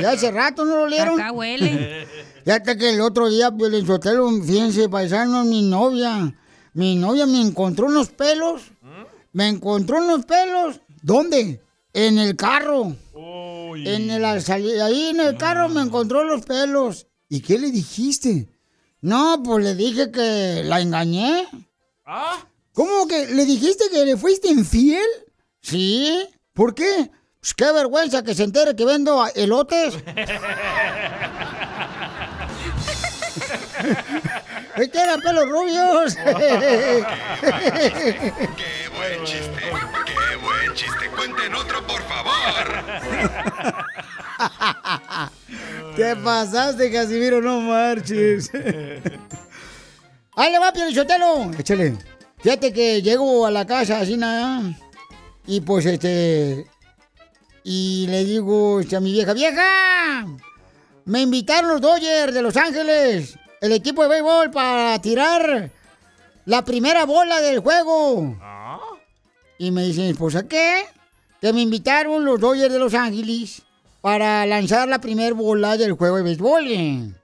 ya hace rato no lo olieron. Acá huele. *laughs* Ya hasta que el otro día, pues, Sotelo, fíjense, paisano, mi novia. Mi novia me encontró unos pelos. Me encontró unos pelos. ¿Dónde? En el carro. En el, ahí en el carro me encontró los pelos. ¿Y qué le dijiste? No, pues le dije que la engañé. ¿Cómo que le dijiste que le fuiste infiel? Sí. ¿Por qué? Pues qué vergüenza que se entere que vendo elotes. Es que eran pelos rubios. *laughs* ¡Qué buen chiste! ¡Qué buen chiste! ¡Cuenten otro, por favor! *laughs* ¿Qué pasaste, Casimiro? No marches. *laughs* ¡Ahí le va, Pielichotelo! Échale. Fíjate que llego a la casa así nada. Y pues este. Y le digo este, a mi vieja, ¡vieja! Me invitaron los Dodgers de Los Ángeles, el equipo de béisbol, para tirar la primera bola del juego. Y me dice mi esposa, ¿qué? Que me invitaron los Dodgers de Los Ángeles para lanzar la primera bola del juego de béisbol. Y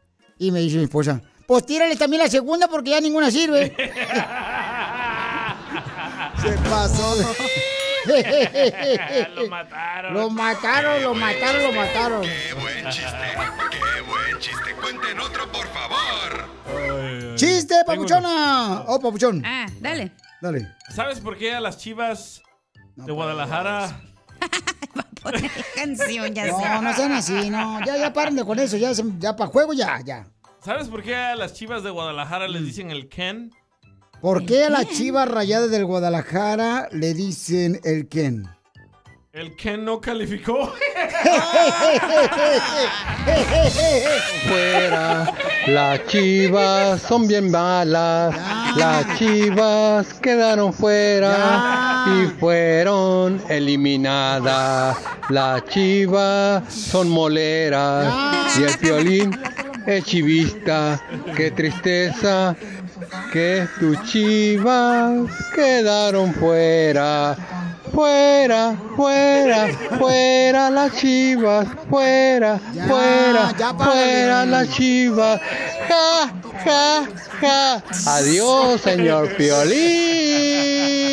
me dice mi esposa, pues tírale también la segunda porque ya ninguna sirve. *laughs* Se pasó. *laughs* Lo mataron. Lo mataron, lo mataron, lo mataron. ¡Qué buen chiste! ¡Qué buen chiste! ¡Cuenten otro, por favor! ¡Chiste, papuchona! Oh, papuchón. Ah, dale. Dale. ¿Sabes por qué a las chivas de Guadalajara *laughs* Canción, ya sé. No, no sean así, no. Ya, ya paren de con eso. Ya, ya para juego, ya, ya. ¿Sabes por qué a las chivas de Guadalajara les dicen el Ken? ¿Por qué a la chiva rayada del Guadalajara le dicen el Ken? El Ken no calificó. Fuera, las chivas son bien malas. Las chivas quedaron fuera y fueron eliminadas. Las chivas son moleras y el violín es chivista. Qué tristeza que tus chivas quedaron fuera. Fuera, fuera, fuera las chivas, fuera, fuera, fuera las chivas. Ja, ja, ja. Adiós, señor Piolín.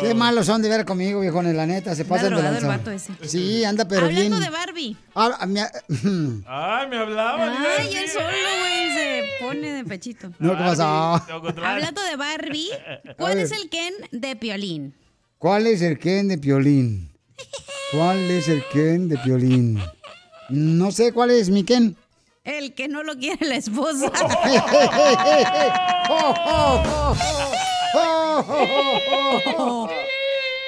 Qué malos son de ver conmigo, viejones, la neta. Se pasan de drogado el lanza. vato ese. Sí, anda, pero bien. Hablando de Barbie. Ah, ah, me- *laughs* Ay, me hablaban. iba a Ay, él solo, güey, se pone de pechito. No, ¿qué pasó? Hablando de Barbie, *laughs* ¿cuál es el Ken de Piolín? ¿Cuál es el Ken de Piolín? ¿Cuál es el Ken de Piolín? No sé cuál es mi Ken. El que no lo quiere la esposa. *laughs*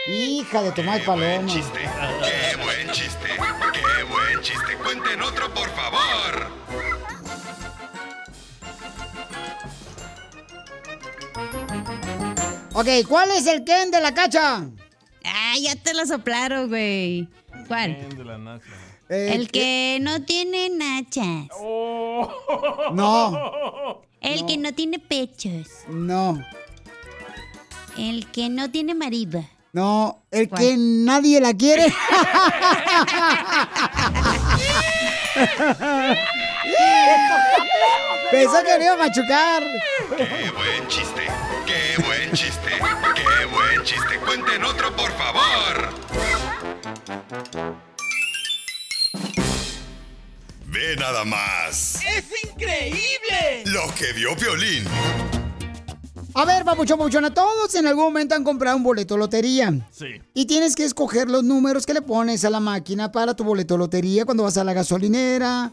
Hija de Tomás Paloma. chiste! ¡Qué buen chiste! ¡Qué buen chiste! ¡Cuenten otro, por favor! Ok, ¿cuál es el Ken de la cacha? Ah, ya te lo soplaron, güey. ¿Cuál? Ken de la nacha. El que no tiene nachas. No. El que no tiene pechos. No, El que no tiene mariba. no, el que nadie la quiere. *laughs* Pensó que me iba a machucar. ¡Qué buen chiste! ¡Qué buen chiste! ¡Qué buen chiste! ¡Cuenten otro, por favor! Ve nada más ¡Es increíble! lo que vio Violín. A ver, papuchón, papuchona, todos en algún momento han comprado un boleto de lotería. Sí. Y tienes que escoger los números que le pones a la máquina para tu boleto de lotería cuando vas a la gasolinera.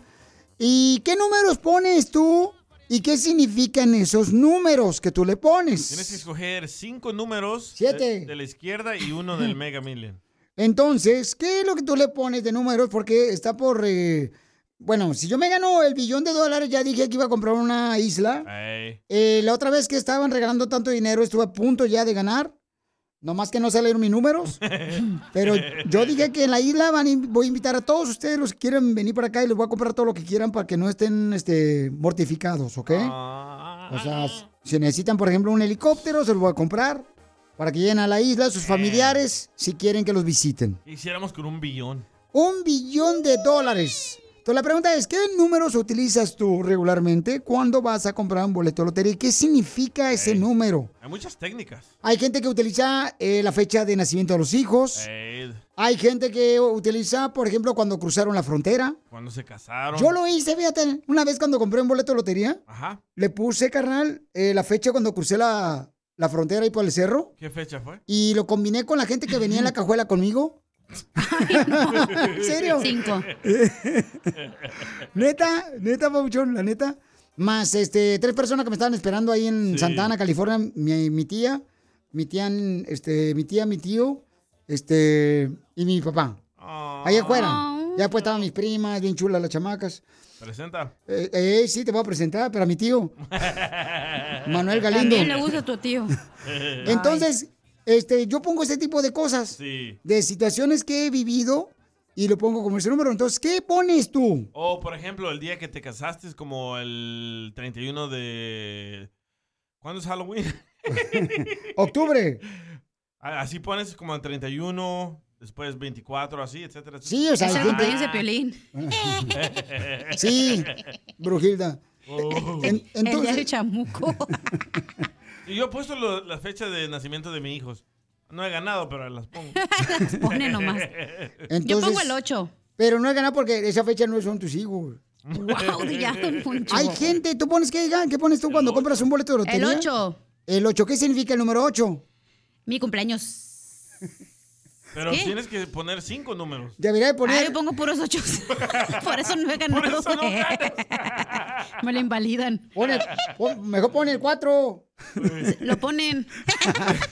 ¿Y qué números pones tú? ¿Y qué significan esos números que tú le pones? Tienes que escoger cinco números Siete. De, de la izquierda y uno del *laughs* Mega Million. Entonces, ¿qué es lo que tú le pones de números? Porque está por... eh, Bueno, si yo me gano el billón de dólares, ya dije que iba a comprar una isla. Ey. Eh, la otra vez que estaban regalando tanto dinero, estuve a punto ya de ganar. Nomás que no salieron mis números. *laughs* Pero yo dije que en la isla van in- voy a invitar a todos ustedes los que quieran venir para acá y les voy a comprar todo lo que quieran para que no estén este, mortificados, ¿ok? O sea, si necesitan, por ejemplo, un helicóptero, se los voy a comprar. para que lleguen a la isla, sus familiares, si quieren que los visiten. Hiciéramos con un billón. Un billón de dólares. Entonces la pregunta es, ¿qué números utilizas tú regularmente cuando vas a comprar un boleto de lotería? ¿Qué significa ese número? Hay muchas técnicas. Hay gente que utiliza eh, la fecha de nacimiento de los hijos. Hay gente que utiliza, por ejemplo, cuando cruzaron la frontera. cuando se casaron. Yo lo hice, fíjate, una vez cuando compré un boleto de lotería, Ajá. le puse, carnal, eh, la fecha cuando crucé la, la frontera ahí por el cerro. ¿Qué fecha fue? Y lo combiné con la gente que venía en la *clears throat* cajuela conmigo. *laughs* ¿En serio? Cinco. *laughs* neta, neta, Pauchón, la neta. Más este, tres personas que me estaban esperando ahí en Sí. Santana, California. Mi, mi tía, mi tía, este, mi tía, mi tío, este, y mi papá. Ahí afuera. Ya pues estaban mis primas, bien chulas las chamacas. Presenta. Eh, eh, sí, te voy a presentar, pero a mi tío. *laughs* Manuel Galindo. También le gusta a tu tío. Entonces, este, yo pongo ese tipo de cosas. Sí. De situaciones que he vivido y lo pongo como ese número. Entonces, ¿qué pones tú? O, por ejemplo, el día que te casaste es como el 31 de... ¿Cuándo es Halloween? *laughs* Octubre. Así pones como el 31, después 24, así, etcétera. Sí, o sea, Es el cumpleaños de Piolín. Sí, Brujilda. Oh. *laughs* En- El día entonces, del chamuco. *laughs* Y yo he puesto lo- la fecha de nacimiento de mis hijos. No he ganado, pero las pongo. Las *laughs* pone nomás. Yo entonces- pongo el 8. Pero no he ganado porque esa fecha no son tus hijos. Wow, *laughs* ya, don Poncho. Hay gente, ¿tú pones qué? ¿Qué pones tú cuando compras un boleto de lotería? El 8. El 8, ¿qué significa el número 8? Mi cumpleaños. *laughs* Pero ¿Qué? tienes que poner cinco números. Debería de poner... Ah, yo pongo puros 8. *laughs* Por eso no he ganado. eso no *laughs* güey. Me lo invalidan. Pon- mejor pone el 4. Lo ponen. *laughs*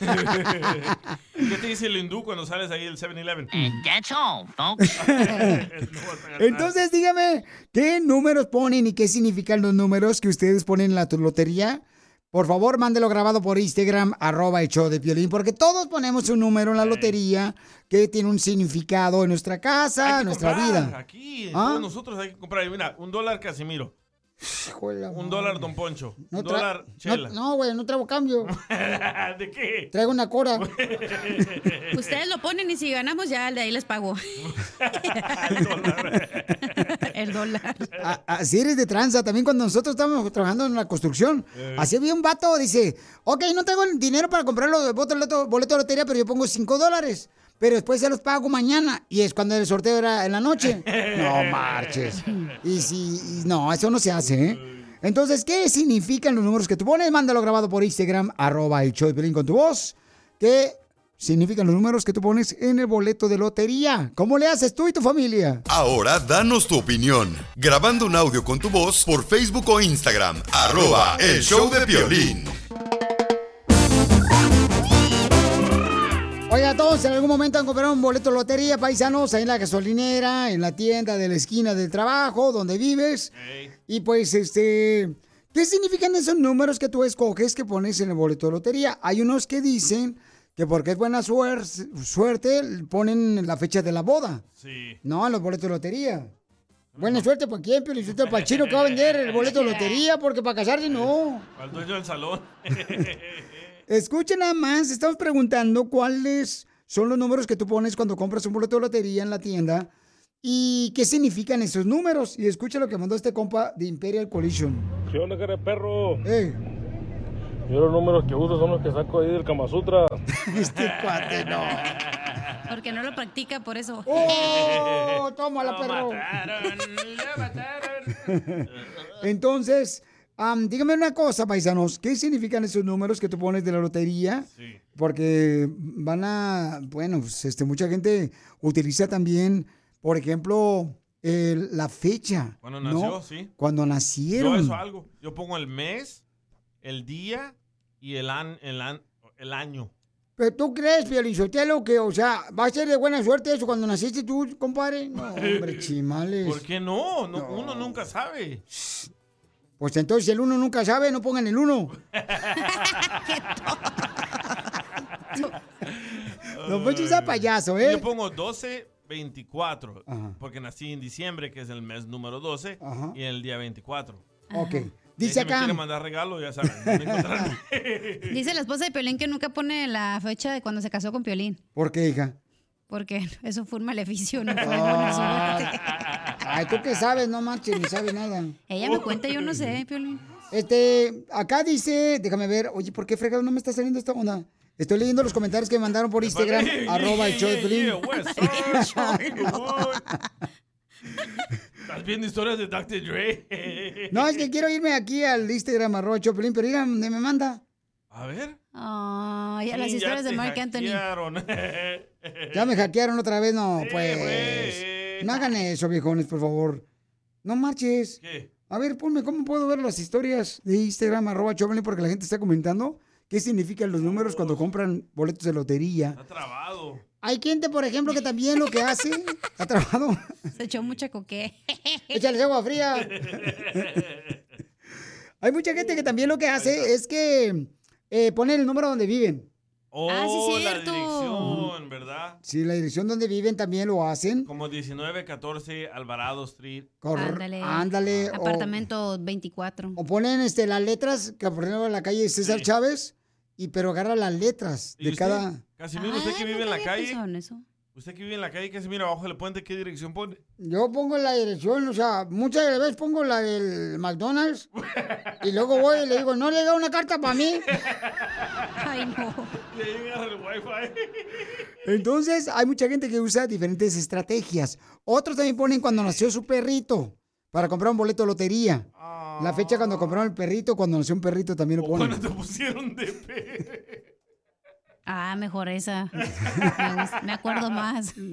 ¿Qué te dice el hindú cuando sales ahí del 7-Eleven? That's all, folks. Entonces, dígame, ¿qué números ponen y qué significan los números que ustedes ponen en la tu- lotería? Por favor, mándelo grabado por Instagram, arroba el show de Piolín, porque todos ponemos un número en la lotería que tiene un significado en nuestra casa, en nuestra comprar vida. Aquí, ¿Ah? todos nosotros hay que comprar. Mira, un dólar Casimiro. Un dólar Don Poncho. No un dólar Chela. No, no, güey, no traigo cambio. *laughs* ¿De qué? Traigo una cora. *laughs* Ustedes lo ponen y si ganamos ya de ahí les pago. *laughs* El dólar. A- Así eres de tranza. También cuando nosotros estábamos trabajando en la construcción, Eh. así había un vato, dice, ok, no tengo el dinero para comprar los boletos boleto de lotería, pero yo pongo 5 dólares. Pero después se los pago mañana. Y es cuando el sorteo era en la noche. *laughs* No marches. Y si, y no, eso no se hace, ¿eh? Entonces, ¿qué significan los números que tú pones? Mándalo grabado por Instagram, arroba el show de Pelín con tu voz. ¿Qué significan los números que tú pones en el boleto de lotería? ¿Cómo le haces tú y tu familia? Ahora danos tu opinión. Grabando un audio con tu voz por Facebook o Instagram. Arroba el show de violín. Oiga, todos en algún momento han comprado un boleto de lotería, paisanos, ahí en la gasolinera, en la tienda de la esquina del trabajo, donde vives. Y pues, este, ¿qué significan esos números que tú escoges que pones en el boleto de lotería? Hay unos que dicen que porque es buena suer- suerte, ponen la fecha de la boda. Sí. No, en los boletos de lotería. Buena suerte para quién, pero para el chino que va a vender el boleto de *laughs* lotería, porque para casarse no. Al dueño del salón. *laughs* Escuchen nada más, estamos preguntando cuáles son los números que tú pones cuando compras un boleto de lotería en la tienda y qué significan esos números. Y escucha lo que mandó este compa de Imperial Collision. ¿Qué onda, cara perro? Eh. Yo los números que uso son los que saco ahí del Kama Sutra. *laughs* este cuate, no. Porque no lo practica, por eso. ¡Oh! ¡Tómala, perro! *laughs* Entonces, am, dígame una cosa, paisanos. ¿Qué significan esos números que tú pones de la lotería? Porque van a, bueno, pues, este, mucha gente utiliza también, por ejemplo, el- la fecha. Cuando ¿no? nació, sí. Cuando Yo nacieron. eso algo. Yo pongo el mes, el día y el, an- el, an- el año. Pero tú crees, Piolizotelo, que, o sea, va a ser de buena suerte eso cuando naciste tú, compadre. No, hombre, *laughs* chimales. ¿Por qué no? No, Uno nunca sabe. Pues entonces, si el uno nunca sabe, no pongan el uno. No, pues es payaso, ¿eh? Yo pongo 12, 24, Ajá. porque nací en diciembre, que es el mes número 12, Ajá. y el día 24. Ok. Dice Si me acá. mandar regalo, ya saben. *laughs* Dice la esposa de Piolín que nunca pone la fecha de cuando se casó con Piolín. ¿Por qué, hija? Porque eso fue un maleficio, no fue *laughs* buena suerte. *laughs* Ay, tú qué sabes, no manches, ni sabes nada. Ella me cuenta, yo no sé, Piolín. Este, acá dice, déjame ver, oye, ¿por qué fregado no me está saliendo esta onda? Estoy leyendo los comentarios que me mandaron por Instagram, arroba el show de Piolín. *laughs* Estás viendo historias de Dr. Dre. No, es que quiero irme aquí al Instagram, arroba el show de Piolín, pero mira dónde me manda. A ver. Ay, a las Sí, ya historias de Mark Anthony. hackearon. Ya me hackearon otra vez, no, pues. No hagan eso, viejones, por favor. No marches. ¿Qué? A ver, ponme, ¿cómo puedo ver las historias de Instagram, arroba Choplin, porque la gente está comentando qué significan los números cuando compran boletos de lotería. Está trabado. Hay gente, por ejemplo, que también lo que hace, *laughs* ha trabajado. Se echó mucha coque. *laughs* Échale agua fría. Hay mucha gente que también lo que hace es que eh, pone el número donde viven. Oh, Ah, sí, la cierto. dirección, ¿verdad? Sí, la dirección donde viven también lo hacen. Como 1914 Alvarado Street. Cor- Ándale. ándale, o- Apartamento 24. O ponen este, las letras, que por ejemplo en la calle César Chávez, y pero agarra las letras ¿Y de usted? cada... Casimiro, usted que vive en la calle. eso. Usted que vive en la calle, Casimiro, abajo del puente, ¿qué dirección pone? Yo pongo la dirección, o sea, muchas veces pongo la del McDonald's y luego voy y le digo, ¿no llega una carta para mí? *laughs* Ay, no. Ahí agarra el wifi. Entonces, hay mucha gente que usa diferentes estrategias. Otros también ponen cuando nació su perrito para comprar un boleto de lotería. La fecha cuando compraron el perrito, cuando nació un perrito también lo ponen. Cuando te pusieron de pe. *laughs* Ah, mejor esa. *laughs* Me, acuerdo más. *laughs*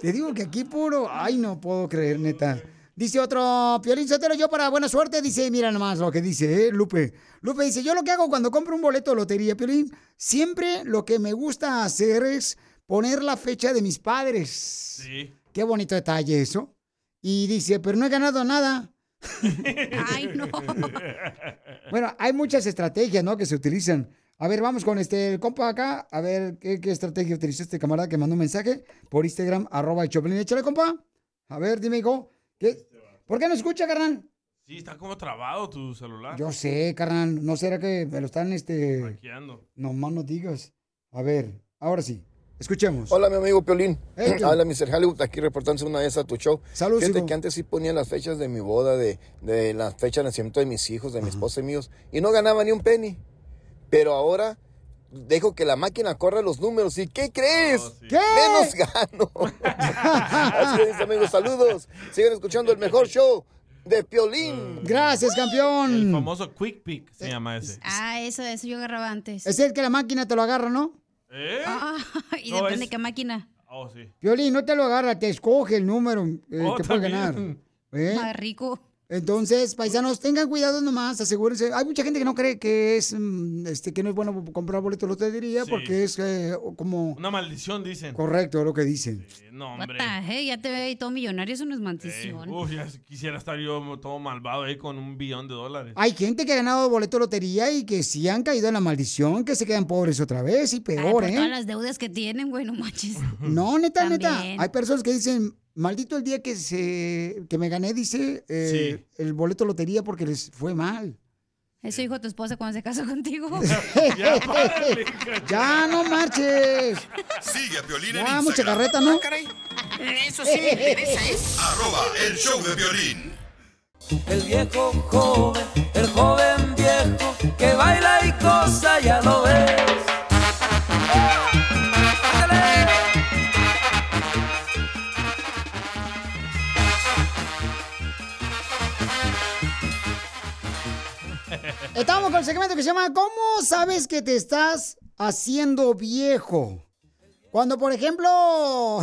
Te digo que aquí puro, ay, no puedo creer, neta. Dice otro, Piolín Sotelo, yo para buena suerte, dice, mira nomás lo que dice, ¿eh? Lupe. Lupe dice, yo lo que hago cuando compro un boleto de lotería, Piolín, siempre lo que me gusta hacer es poner la fecha de mis padres. Sí. Qué bonito detalle eso. Y dice, pero no he ganado nada. *laughs* Ay, no. Bueno, hay muchas estrategias, ¿no? Que se utilizan. A ver, vamos con este el compa acá. A ver, ¿qué, qué estrategia utilizó este camarada que mandó un mensaje por Instagram, arroba el Choplin. Échale, compa. A ver, dime, hijo. ¿Qué? ¿Por qué no escucha, carnal? Sí, está como trabado tu celular. Yo sé, carnal. ¿No será que me lo están, este... Hackeando. No más no digas. A ver, ahora sí. Escuchemos. Hola, mi amigo Piolín. Hey, ¿qué Habla Mr. Hollywood, aquí reportándose una vez a tu show. Saludos, Fíjate hijo. que antes sí ponía las fechas de mi boda, de, de la fecha de nacimiento de mis hijos, de mi esposa y míos, y no ganaba ni un penny. Pero ahora dejo que la máquina corra los números, ¿y qué crees? ¿Qué? Menos gano. *laughs* Así es, amigos, saludos. Sigan escuchando el mejor show de Piolín. Gracias, campeón. El famoso Quick Pick se llama ese. Ah, eso, eso yo agarraba antes. Es el que la máquina te lo agarra, ¿no? ¿Eh? Ah, *laughs* y No, depende es- qué máquina. Oh, sí. Violín, no te lo agarra, te escoge el número eh, Oh, que puede también. ganar. ¿Eh? Más rico. Entonces, paisanos, tengan cuidado nomás, asegúrense. Hay mucha gente que no cree que es mm, este que no es bueno comprar boletos de lotería Sí. porque es eh, como Una maldición, dicen. correcto lo que dicen. No, hombre. the heck, ya te ve ahí todo millonario, eso no es Eh, maldición. uf, ya quisiera estar yo todo malvado ahí con un billón de dólares. Hay gente que ha ganado boleto de lotería y que sí han caído en la maldición, que se quedan pobres otra vez y Ay, peor, por ¿eh? todas las deudas que tienen, güey, no manches. No, neta, neta. Hay personas que dicen, maldito el día que se que me gané, dice, eh, el boleto de lotería porque les fue mal. Eso dijo tu esposa cuando se casó contigo. *laughs* ya, ya, no marches. Sigue a Piolín en Ya, mucha carreta, ¿no? Eso sí me interesa, ¿eh? Arroba el show de Piolín. El viejo joven, el joven viejo que baila y cosa, ya lo ves. Estamos con el segmento que se llama ¿Cómo sabes que te estás haciendo viejo? Cuando, por ejemplo,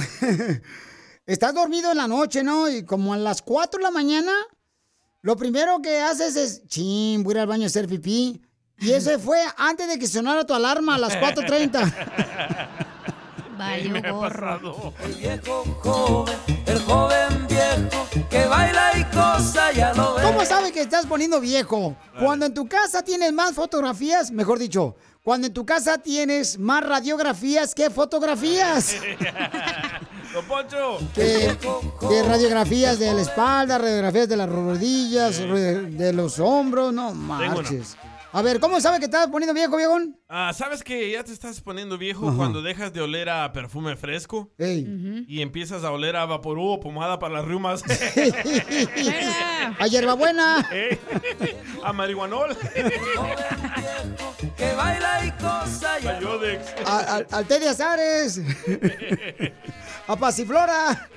*laughs* estás dormido en la noche, ¿no? Y como a las 4 de la mañana, lo primero que haces es, chin, voy a ir al baño a hacer pipí. Y ese fue antes de que sonara tu alarma a las 4.30. *laughs* Valió *laughs* gorro. El viejo joven, el joven viejo que baila y cosa, ya lo ves. ¿Cómo sabes que estás poniendo viejo? Cuando en tu casa tienes más fotografías, mejor dicho, cuando en tu casa tienes más radiografías que fotografías. *laughs* Don Poncho. Que, que radiografías de la espalda, radiografías de las rodillas, de los hombros, no marches. A ver, ¿cómo sabe que estás poniendo viejo, viejón? Ah, ¿Sabes que ya te estás poniendo viejo Ajá. cuando dejas de oler a perfume fresco? Y empiezas a oler a vaporú o pomada para las riumas. *laughs* A hierbabuena. A marihuanol. Que baila y cosa y A Yodex. A- al- al té de azares. A pasiflora.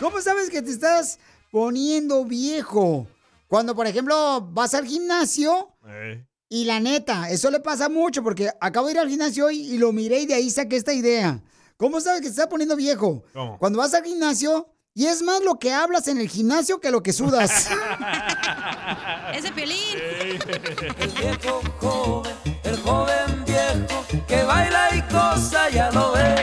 ¿Cómo sabes que te estás poniendo viejo? Cuando, por ejemplo, vas al gimnasio Eh. y la neta, eso le pasa mucho porque acabo de ir al gimnasio hoy y lo miré y de ahí saqué esta idea. ¿Cómo sabes que te estás poniendo viejo? ¿Cómo? Cuando vas al gimnasio y es más lo que hablas en el gimnasio que lo que sudas. *laughs* Ese piolín. El viejo joven, el joven viejo que baila y cosa, ya lo ves.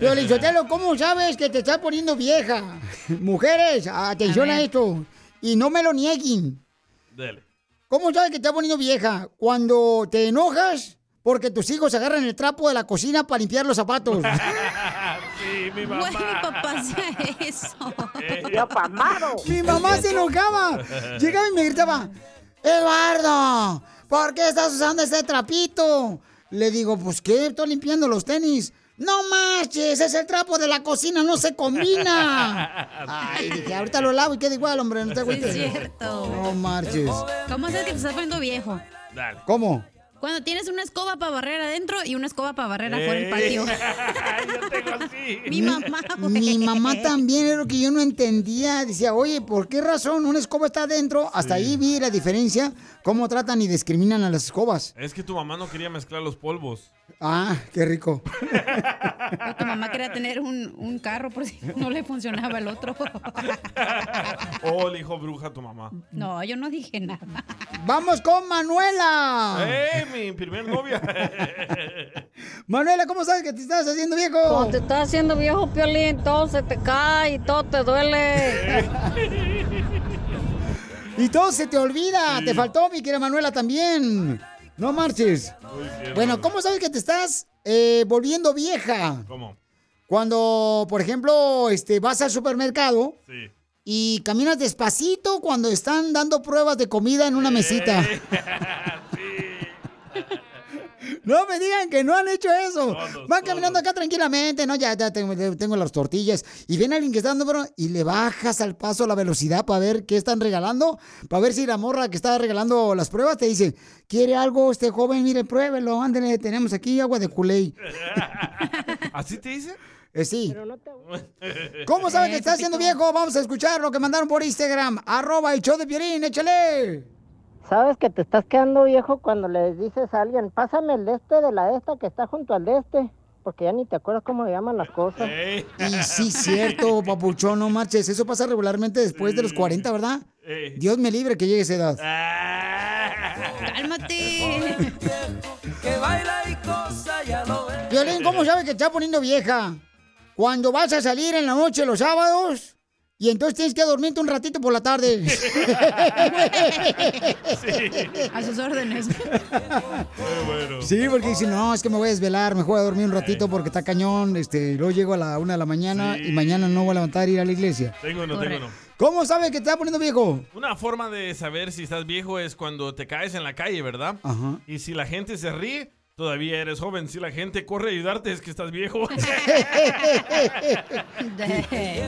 Piolín Sotelo, ¿cómo sabes que te estás poniendo vieja? *laughs* Mujeres, atención A a, esto. Y no me lo nieguen. Dele. ¿Cómo sabes que te estás poniendo vieja? Cuando te enojas porque tus hijos agarran el trapo de la cocina para limpiar los zapatos. *laughs* sí, mi mamá. Güey, mi papá hacía eso. Yo pamado. Mi mamá se enojaba. Llegaba y me gritaba, Eduardo, ¿por qué estás usando ese trapito? Le digo, pues qué, estoy limpiando los tenis. No marches, es el trapo de la cocina, no se combina. *laughs* Ay, dije, ahorita lo lavo y queda igual, hombre, no te Sí, agüites. es cierto. No marches. ¿Cómo sabes que te estás poniendo viejo? Dale. ¿Cómo? Cuando tienes una escoba para barrer adentro y una escoba para barrer afuera del patio. *laughs* Yo tengo así. *laughs* Mi mamá, güey. Mi mamá también era lo que yo no entendía. Decía, oye, ¿por qué razón una escoba está adentro? Hasta ahí vi la diferencia, cómo tratan y discriminan a las escobas. Es que tu mamá no quería mezclar los polvos. Ah, qué rico. *laughs* Tu mamá quería tener un, un carro por si no le funcionaba el otro. *laughs* Oh, le dijo bruja a tu mamá. No, yo no dije nada. Vamos con Manuela. ¡Eh, mi primer novia! *laughs* Manuela, ¿cómo sabes que te estás haciendo viejo? Cuando te estás haciendo viejo, Piolín, todo se te cae y todo te duele. Y todo se te olvida. Te faltó, mi querida Manuela, también. No marches. Bueno, ¿cómo sabes que te estás eh, volviendo vieja? ¿Cómo? Cuando, por ejemplo, este, vas al supermercado Sí. y caminas despacito cuando están dando pruebas de comida en una mesita. *laughs* *laughs* No me digan que no han hecho eso. Van caminando acá tranquilamente, ¿no? Ya, ya tengo, las tortillas. Y viene alguien que está dando, bro, y le bajas al paso la velocidad para ver qué están regalando. Para ver si la morra que está regalando las pruebas te dice, ¿quiere algo este joven? Mire, pruébelo, ándale, tenemos aquí agua de culé. *laughs* ¿Así te dice? Eh, sí. ¿Cómo saben que está haciendo viejo? Vamos a escuchar lo que mandaron por Instagram. Arroba el show de Piolín, échale. Sabes que te estás quedando viejo cuando le dices a alguien, pásame el de este de la esta que está junto al de este, porque ya ni te acuerdas cómo le llaman las cosas. Y sí, cierto, *laughs* papuchón, no marches. Eso pasa regularmente después de los 40, ¿verdad? Dios me libre que llegue a esa edad. ¡Cálmate! Que baila y cosa, ya lo ves. Violín, ¿cómo sabes que te está poniendo vieja? Cuando vas a salir en la noche los sábados y entonces tienes que dormirte un ratito por la tarde. *laughs* A sus órdenes. Sí, porque dicen, no, es que me voy a desvelar, me voy a dormir un ratito porque está cañón, este, luego llego a la una de la mañana y mañana no voy a levantar e ir a la iglesia. Tengo uno, tengo uno. ¿Cómo sabes que te está poniendo viejo? Una forma de saber si estás viejo es cuando te caes en la calle, ¿verdad? Ajá. Y si la gente se ríe, todavía eres joven. Si la gente corre a ayudarte, es que estás viejo. *laughs*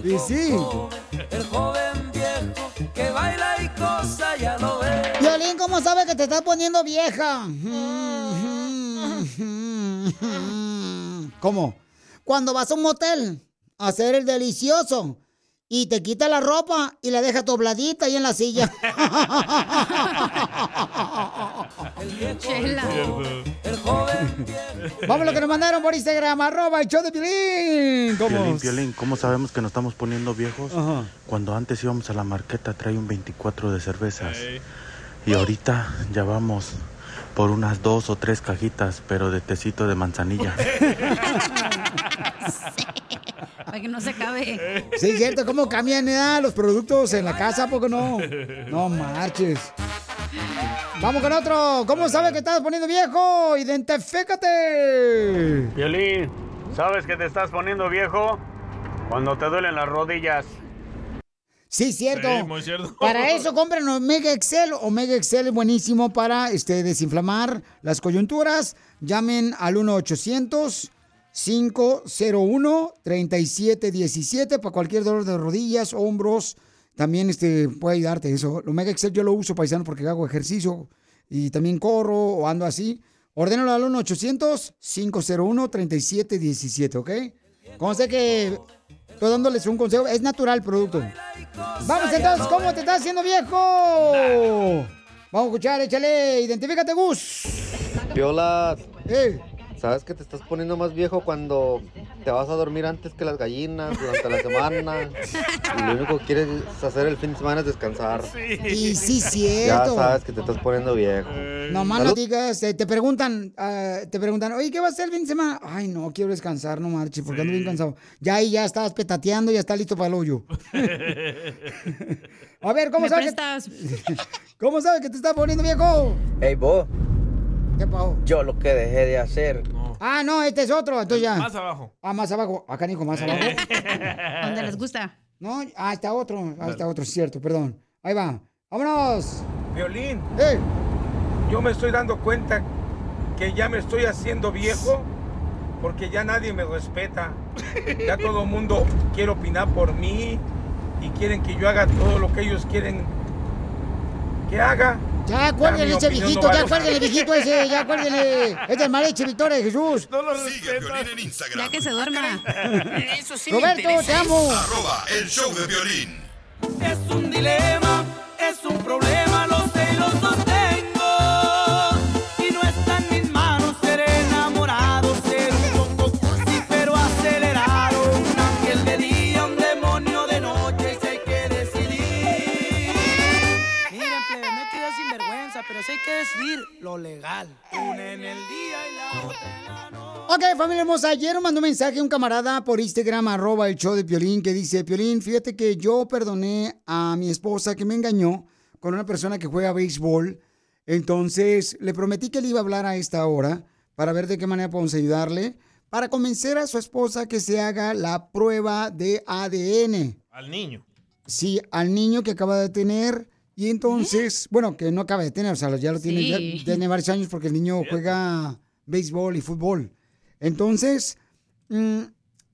Y sí. El joven viejo que baila y cosa, ya lo ves. Violín, ¿cómo sabes que te estás poniendo vieja? ¿Cómo? Cuando vas a un motel a hacer el delicioso y te quita la ropa y la deja dobladita ahí en la silla. *laughs* Chela. El joven *laughs* Vamos lo que nos mandaron por Instagram, arroba el show de Piolín. ¿Cómo? Piolín, Piolín, ¿cómo sabemos que nos estamos poniendo viejos? Ajá. Cuando antes íbamos a la marqueta trae un 24 de cervezas. Y ahorita ya vamos por unas dos o tres cajitas, pero de tecito de manzanilla. *laughs* Para que no se acabe. Sí, es cierto, ¿cómo cambian eh, los productos en la casa? ¿A poco no? No marches. Vamos con otro. ¿Cómo sabes que estás poniendo viejo? Identifícate. Violín, ¿Sabes que te estás poniendo viejo? Cuando te duelen las rodillas. Sí, cierto. Sí, muy cierto. Para eso compren Omega Excel. Omega Excel es buenísimo para este, desinflamar las coyunturas. Llamen al 1-800-501-3717 para cualquier dolor de rodillas, hombros. También este, puede ayudarte eso. El Omega Excel yo lo uso, paisano, porque hago ejercicio y también corro o ando así. Ordénalo al 1-800-501-3717, ¿ok? Como sé que estoy dándoles un consejo, es natural el producto. Vamos entonces, ¿cómo te estás haciendo viejo? Vamos a escuchar, échale, identifícate, Gus. Piolas. Eh. ¿Sabes que te estás poniendo más viejo cuando te vas a dormir antes que las gallinas durante la semana? Y lo único que quieres hacer el fin de semana es descansar. Y sí, Ya cierto. sabes que te estás poniendo viejo. No más no digas, eh, te preguntan, ah, te preguntan, oye, ¿qué va a hacer el fin de semana? Ay, no, quiero descansar, no marches, porque ando bien cansado. Ya ahí ya estás petateando, ya está listo para el hoyo. *laughs* A ver, ¿cómo ¿Me sabes? que- *laughs* ¿Cómo sabes que te estás poniendo viejo? Ey, vos. ¿Qué pasó? Yo lo que dejé de hacer. Ah, no, este es otro, entonces ya. Más abajo. Ah, más abajo. Acá, Nico, más abajo. *laughs* Donde les gusta. No, ah, está otro, ah, está otro, cierto, perdón. Ahí va. ¡Vámonos! Violín. ¡Eh! Yo me estoy dando cuenta que ya me estoy haciendo viejo porque ya nadie me respeta. Ya todo el mundo quiere opinar por mí y quieren que yo haga todo lo que ellos quieren que haga. Ya, cuélguenle ese viejito, no ya cuélguenle viejito ese, ya cuélguenle. *laughs* Es del mariachi Victoria de Jesús. Sigue a Piolín en Instagram. Ya que se duerma. *laughs* Eso sí Roberto, te amo. Arroba el show de violín. Es un dilema, es un problema, decidir lo legal. Una en el día y la otra en la noche. Ok, familia hermosa, ayer me mandó un mensaje un camarada por Instagram, arroba el show de Piolín, que dice, Piolín, fíjate que yo perdoné a mi esposa que me engañó con una persona que juega béisbol. Entonces, le prometí que le iba a hablar a esta hora para ver de qué manera podemos ayudarle, para convencer a su esposa que se haga la prueba de ADN. Al niño. Sí, al niño que acaba de tener. Y entonces, bueno, que no acaba de tener, o sea, ya lo tiene, Sí. ya tiene varios años porque el niño juega béisbol y fútbol. Entonces, mm,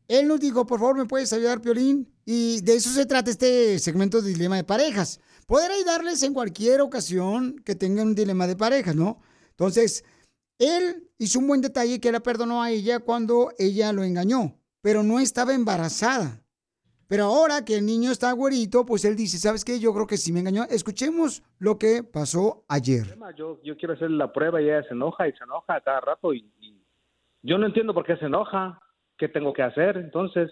él nos dijo, por favor, ¿me puedes ayudar, Piolín? Y de eso se trata este segmento de dilema de parejas. Poder ayudarles en cualquier ocasión que tengan un dilema de parejas, ¿no? Entonces, él hizo un buen detalle que la perdonó a ella cuando ella lo engañó, pero no estaba embarazada. Pero ahora que el niño está güerito, pues él dice, ¿sabes qué? Yo creo que sí me engañó. Escuchemos lo que pasó ayer. Yo, yo quiero hacer la prueba y ella se enoja y se enoja cada rato y, y yo no entiendo por qué se enoja. ¿Qué tengo que hacer? Entonces,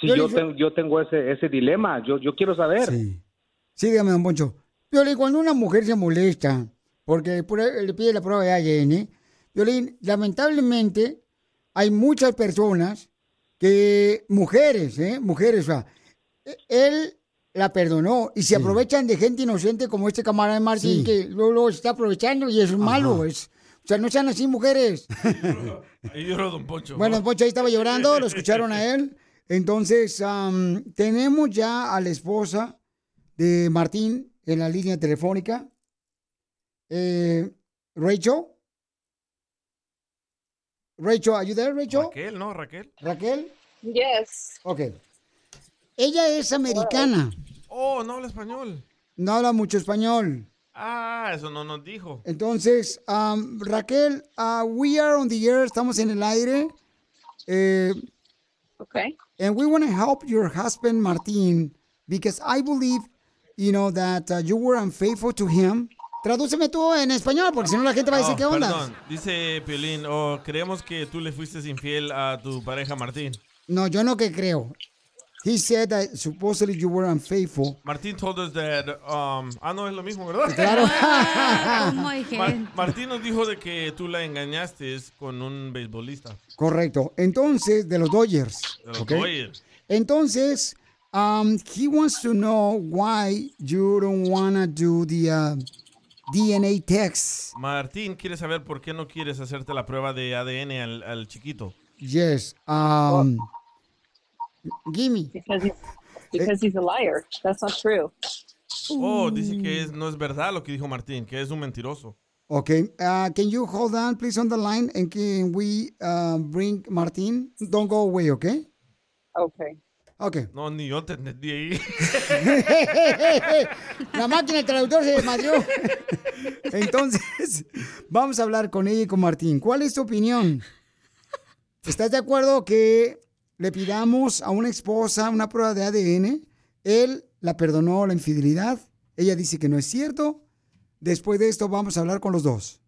si Yo yo, le tengo, yo tengo ese, ese dilema, yo, yo quiero saber. Sí, dígame, don Poncho. Violín, cuando una mujer se molesta porque le pide la prueba de ADN, Violín, lamentablemente hay muchas personas que, mujeres, ¿eh? Mujeres, o sea, él la perdonó y se aprovechan de gente inocente como este camarada de Martín Sí. que luego, luego se está aprovechando y es malo. Es, o sea, no sean así mujeres. *laughs* Ahí lloró Don Poncho. Bueno, don Poncho ahí estaba llorando, lo escucharon a él. Entonces, tenemos ya a la esposa de Martín en la línea telefónica. Eh, Rachel. Rachel, are you there, Rachel? Raquel, ¿no? Raquel. Raquel. Yes. Ok. Ella es americana. Oh, no habla español. No habla mucho español. Ah, eso no nos dijo. Entonces, um, Raquel, uh, we are on the air, estamos en el aire. Eh, okay. And we want to help your husband, Martín, because I believe, you know, that uh, you were unfaithful to him. Tradúceme tú en español, porque si no la gente va a decir Oh, qué onda. Perdón, dice Piolín, oh, creemos que tú le fuiste infiel a tu pareja Martín. No, yo no que creo. He said that supposedly you were unfaithful. Martín told us that, um, ah, no, es lo mismo, ¿verdad? Claro. *laughs* ¿Cómo hay Mar-? Martín nos dijo de que tú la engañaste con un beisbolista. Correcto. Entonces, de los Dodgers. De los. Dodgers. Entonces, um, he wants to know why you don't want to do the uh, DNA test. Martín quiere saber por qué no quieres hacerte la prueba de ADN al, al chiquito. Yes. Um, gimme. Because he's, because he's a liar. That's not true. Oh, dice que es, no es verdad lo que dijo Martín, que es un mentiroso. Okay. Uh, can you hold on, please, on the line, and can we uh, bring Martin? Don't go away, okay? Okay. Okay. No, ni yo te entendí ahí. *laughs* La máquina del traductor se desmadrió. *laughs* Entonces, vamos a hablar con ella y con Martín. ¿Cuál es tu opinión? ¿Estás de acuerdo que le pidamos a una esposa una prueba de ADN? Él la perdonó la infidelidad. Ella dice que no es cierto. Después de esto vamos a hablar con los dos.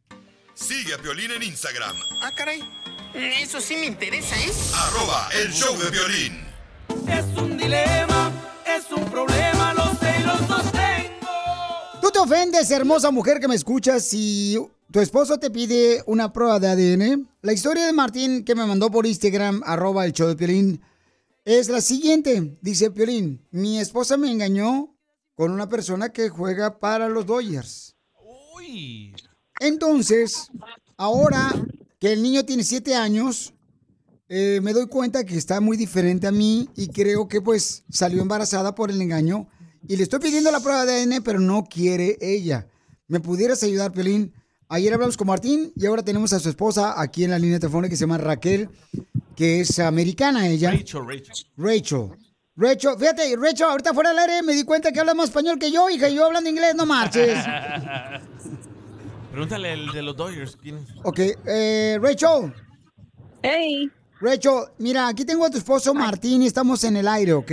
Sigue a Piolín en Instagram, Ah, caray. Eso sí me interesa, ¿eh? arroba el show de violín. Es un dilema, es un problema, los sé y los dos tengo. ¿Tú te ofendes, hermosa mujer que me escuchas, si tu esposo te pide una prueba de ADN? La historia de Martín que me mandó por Instagram, arroba el show de Piolín, es la siguiente. Dice Piolín, mi esposa me engañó con una persona que juega para los Dodgers. Entonces, ahora que el niño tiene siete años, eh, me doy cuenta que está muy diferente a mí y creo que pues salió embarazada por el engaño y le estoy pidiendo la prueba de ADN, pero no quiere ella. ¿Me pudieras ayudar, Pelín? Ayer hablamos con Martín y ahora tenemos a su esposa aquí en la línea telefónica que se llama Raquel, que es americana ella. Rachel, Rachel. Rachel. Rachel, fíjate, Rachel, ahorita fuera del aire me di cuenta que habla más español que yo, hija, y yo hablando inglés, no marches. *laughs* Pregúntale el de los Dodgers. ¿quién es? Ok, eh, Rachel. Hey. Rachel, mira, aquí tengo a tu esposo Martín y estamos en el aire, ¿ok?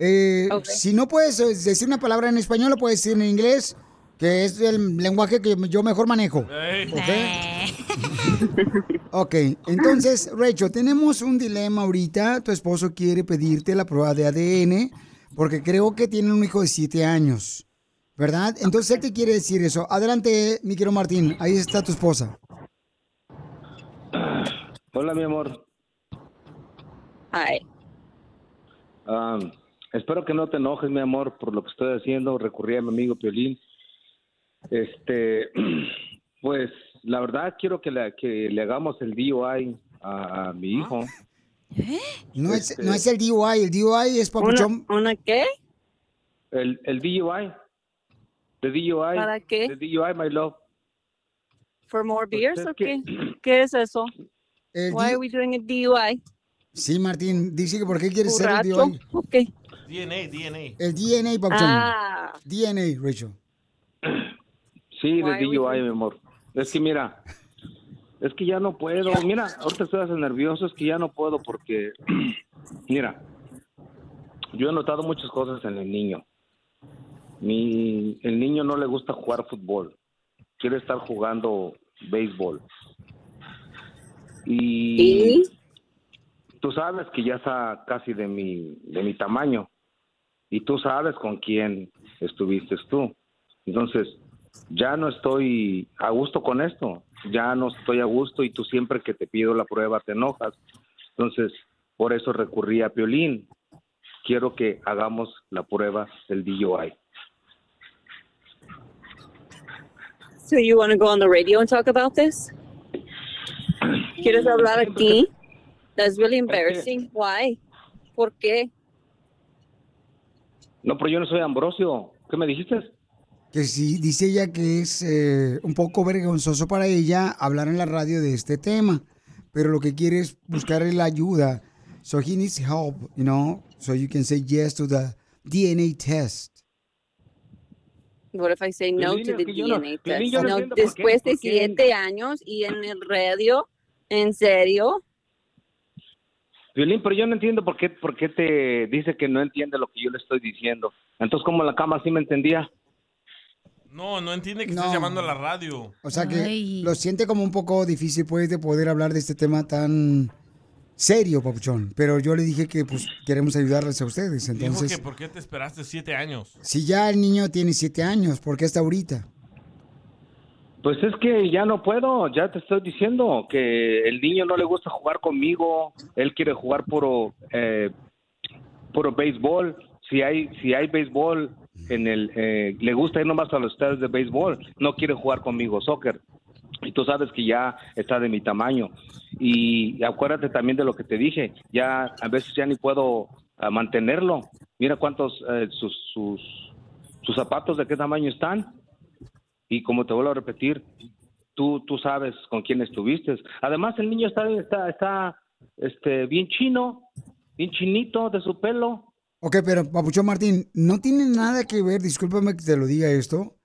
Eh, Si no puedes eh, decir una palabra en español, lo puedes decir en inglés, que es el lenguaje que yo mejor manejo. *laughs* Ok, entonces, Rachel, tenemos un dilema ahorita. Tu esposo quiere pedirte la prueba de ADN porque creo que tienen un hijo de siete años, ¿verdad? Entonces él te quiere decir eso. Adelante, mi querido Martín, ahí está tu esposa. Hola, mi amor. Hi. Am, espero que no te enojes, mi amor, por lo que estoy haciendo. Recurrí a mi amigo Piolín. Este, *clears throat* pues, la verdad quiero que le, que le hagamos el DUI a, a mi hijo. No es, Este- no es el DUI, el DUI es papuchón. ¿Una qué? El, el DUI. The DUI. ¿Para qué? The DUI, my love. For more beers es o qué? *clears throat* ¿Qué es eso? El Why are we doing a DUI? Sí, Martín, dice que por qué quieres ser el. DNA, DNA. El DNA, papuchón. Ah. DNA, Rachel. Sí, de DUI, mi amor. Es que mira, es que ya no puedo. Mira, ahorita estoy hasta nervioso, es que ya no puedo porque, *clears throat* mira, yo he notado muchas cosas en el niño. Mi, el niño no le gusta jugar fútbol, quiere estar jugando béisbol. Y, tú sabes que ya está casi de mi, de mi tamaño. Y tú sabes con quién estuviste tú. Entonces, ya no estoy a gusto con esto. Ya no estoy a gusto y tú siempre que te pido la prueba te enojas. Entonces, por eso recurrí a Piolín. Quiero que hagamos la prueba del DUI. So you want to go on the radio and talk about this? *clears throat* ¿Quieres hablar aquí? That's really embarrassing. Why? ¿Por qué? No, pero yo no soy Ambrosio. ¿Qué me dijiste? Que sí, dice ella que es eh, un poco vergonzoso para ella hablar en la radio de este tema, pero lo que quiere es buscar la ayuda. So he needs help, you know, so you can say yes to the DNA test. What if I say no to es the no- DNA test? no después de siete años y en el radio, ¿en serio? Violín, pero yo no entiendo por qué, por qué te dice que no entiende lo que yo le estoy diciendo. Entonces, ¿cómo la cama sí me entendía? No, no entiende que No. estás llamando a la radio. O sea que lo siente como un poco difícil pues de poder hablar de este tema tan serio, papuchón. Pero yo le dije que pues queremos ayudarles a ustedes. Dijo Entonces, que por qué te esperaste siete años. si ya el niño tiene siete años, ¿por qué hasta ahorita? Pues es que ya no puedo, ya te estoy diciendo que el niño no le gusta jugar conmigo, él quiere jugar puro, eh, puro béisbol. Si hay, si hay béisbol en el, eh, le gusta ir nomás a los estadios de béisbol, no quiere jugar conmigo soccer. y tú sabes que ya está de mi tamaño. Y acuérdate también de lo que te dije, ya a veces ya ni puedo ah, mantenerlo. Mira cuántos eh, sus, sus, sus zapatos de qué tamaño están. Y como te vuelvo a repetir, tú, tú sabes con quién estuviste. Además, el niño está, está, está este, bien chino, bien chinito de su pelo. Ok, pero Papuchón Martín, no tiene nada que ver, discúlpame que te lo diga esto,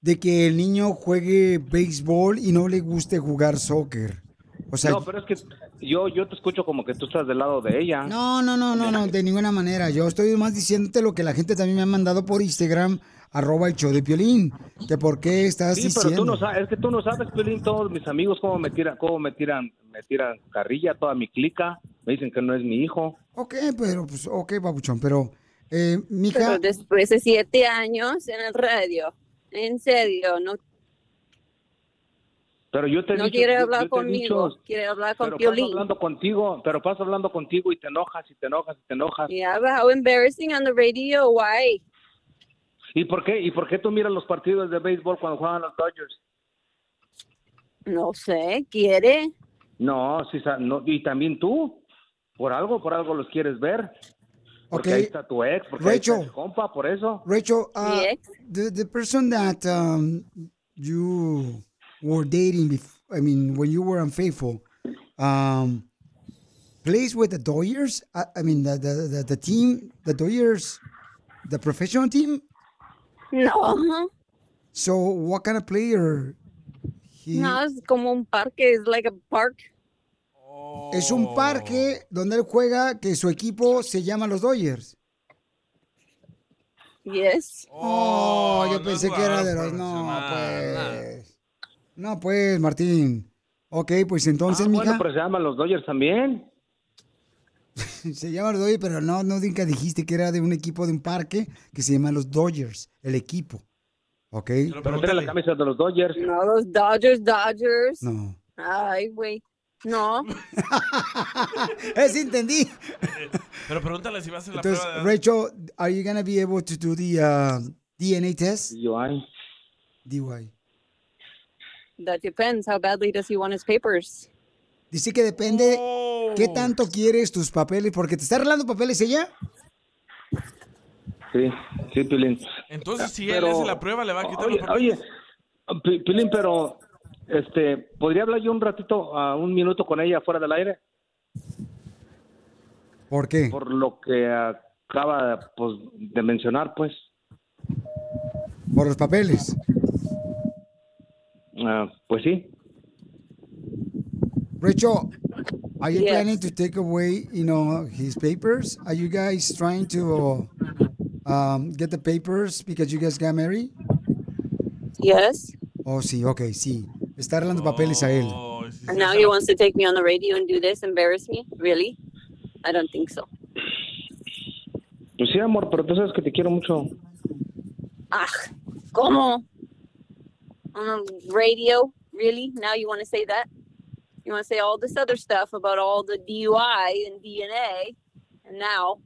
de que el niño juegue béisbol y no le guste jugar soccer. O sea, no, pero es que yo, yo te escucho como que tú estás del lado de ella. no, no, no, no, no, de ninguna manera. Yo estoy más diciéndote lo que la gente también me ha mandado por Instagram, arroba el show de Piolín, que por qué estás Sí, diciendo. pero tú no sabes, es que tú no sabes, Piolín, todos mis amigos cómo me tiran, cómo me tiran, me tiran carrilla, toda mi clica, me dicen que no es mi hijo. Ok, pero, pues, ok, Papuchón, pero, eh, mija, Pero después de siete años en el radio, en serio, no, Pero yo te he no dicho- quiere yo- hablar yo he conmigo, dicho, quiere hablar con pero Piolín. paso hablando contigo, pero paso hablando contigo y te enojas y te enojas y te enojas. Yeah, but how embarrassing on the radio, why? ¿Y por qué? ¿Y por qué tú miras los partidos de béisbol cuando juegan los Dodgers? No sé, quiere. No, sí, sa- no, y también tú, por algo, por algo los quieres ver. Porque Ok. ahí está tu ex, porque ahí está Rachel. tu compa, por eso. Rachel, uh, the the person that um, you were dating, bef- I mean, when you were unfaithful, um, plays with the Dodgers. I, I mean, the, the the the team, the Dodgers, the professional team. No, So, what kind of player? He- no, es como un parque, es like a park. Es un parque donde él juega que su equipo se llama los Dodgers. Yes. Oh, yo pensé que era de los. No, pues. No, pues, Martín. Ok, pues entonces, Ah, mija. bueno, pero se llaman los Dodgers también. *laughs* Se llama los Dodgers, pero no, no nunca dijiste que era de un equipo de un parque que se llama los Dodgers, el equipo. ¿Ok? Pero la camisa de los Dodgers. No, los Dodgers, Dodgers. No. Ay, güey. No. *laughs* Es entendí. Pero pregúntale si va a hacer la Entonces, prueba de Rachel, are you gonna be able to do the uh, DNA test? DUI. DUI. That depends. How badly does he want his papers? Dice que depende qué tanto quieres tus papeles, porque te está arreglando papeles ella. Sí, sí, Pilín. Entonces, si él Pero- hace la prueba, le va a quitar Oye, los papeles. oye, Pi- Pilín, pero, este, ¿podría hablar yo un ratito, a un minuto con ella fuera del aire? ¿Por qué? Por lo que acaba pues, de mencionar, pues. Por los papeles. Ah, pues sí. Rachel, are you Yes. planning to take away, you know, his papers? Are you guys trying to um, get the papers because you guys got married? Yes. Oh, sí, ok, sí. Está arreglando papeles a él. And now he wants to take me on the radio and do this, embarrass me? Really? I don't think so. Pues sí, amor, pero tú sabes que te quiero mucho. Ah, ¿cómo? On the radio? Really? Now you want to say that? You want to say all this other stuff about all the DUI and DNA, and now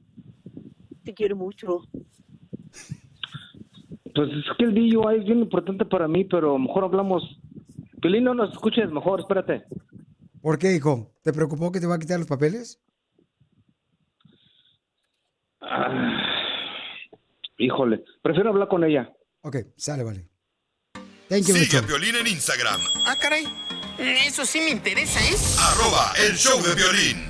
te quiero mucho. Pues es que el DUI es bien importante para mí, pero mejor hablamos. Pilín, no nos escuches, mejor, espérate. ¿Por qué, hijo? ¿Te preocupó que te va a quitar los papeles? Ah, híjole, prefiero hablar con ella. Ok, sale, vale. Thank you, Sigue a. Piolín en Instagram, Ah, caray. Eso sí me interesa, ¿eh? arroba el show de violín.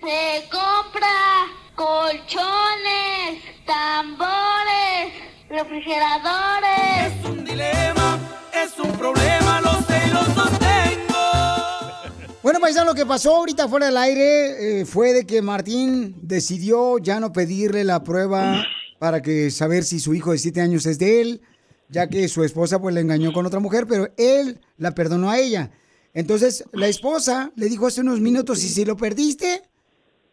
Se compra colchones, tambores, refrigeradores. Es un dilema, es un problema, lo sé y lo sostengo. Bueno, paisano, lo que pasó ahorita fuera del aire eh, fue de que Martín decidió ya no pedirle la prueba para que saber si su hijo de 7 años es de él, ya que su esposa pues le engañó con otra mujer, pero él la perdonó a ella. Entonces, la esposa le dijo hace unos minutos, y si lo perdiste,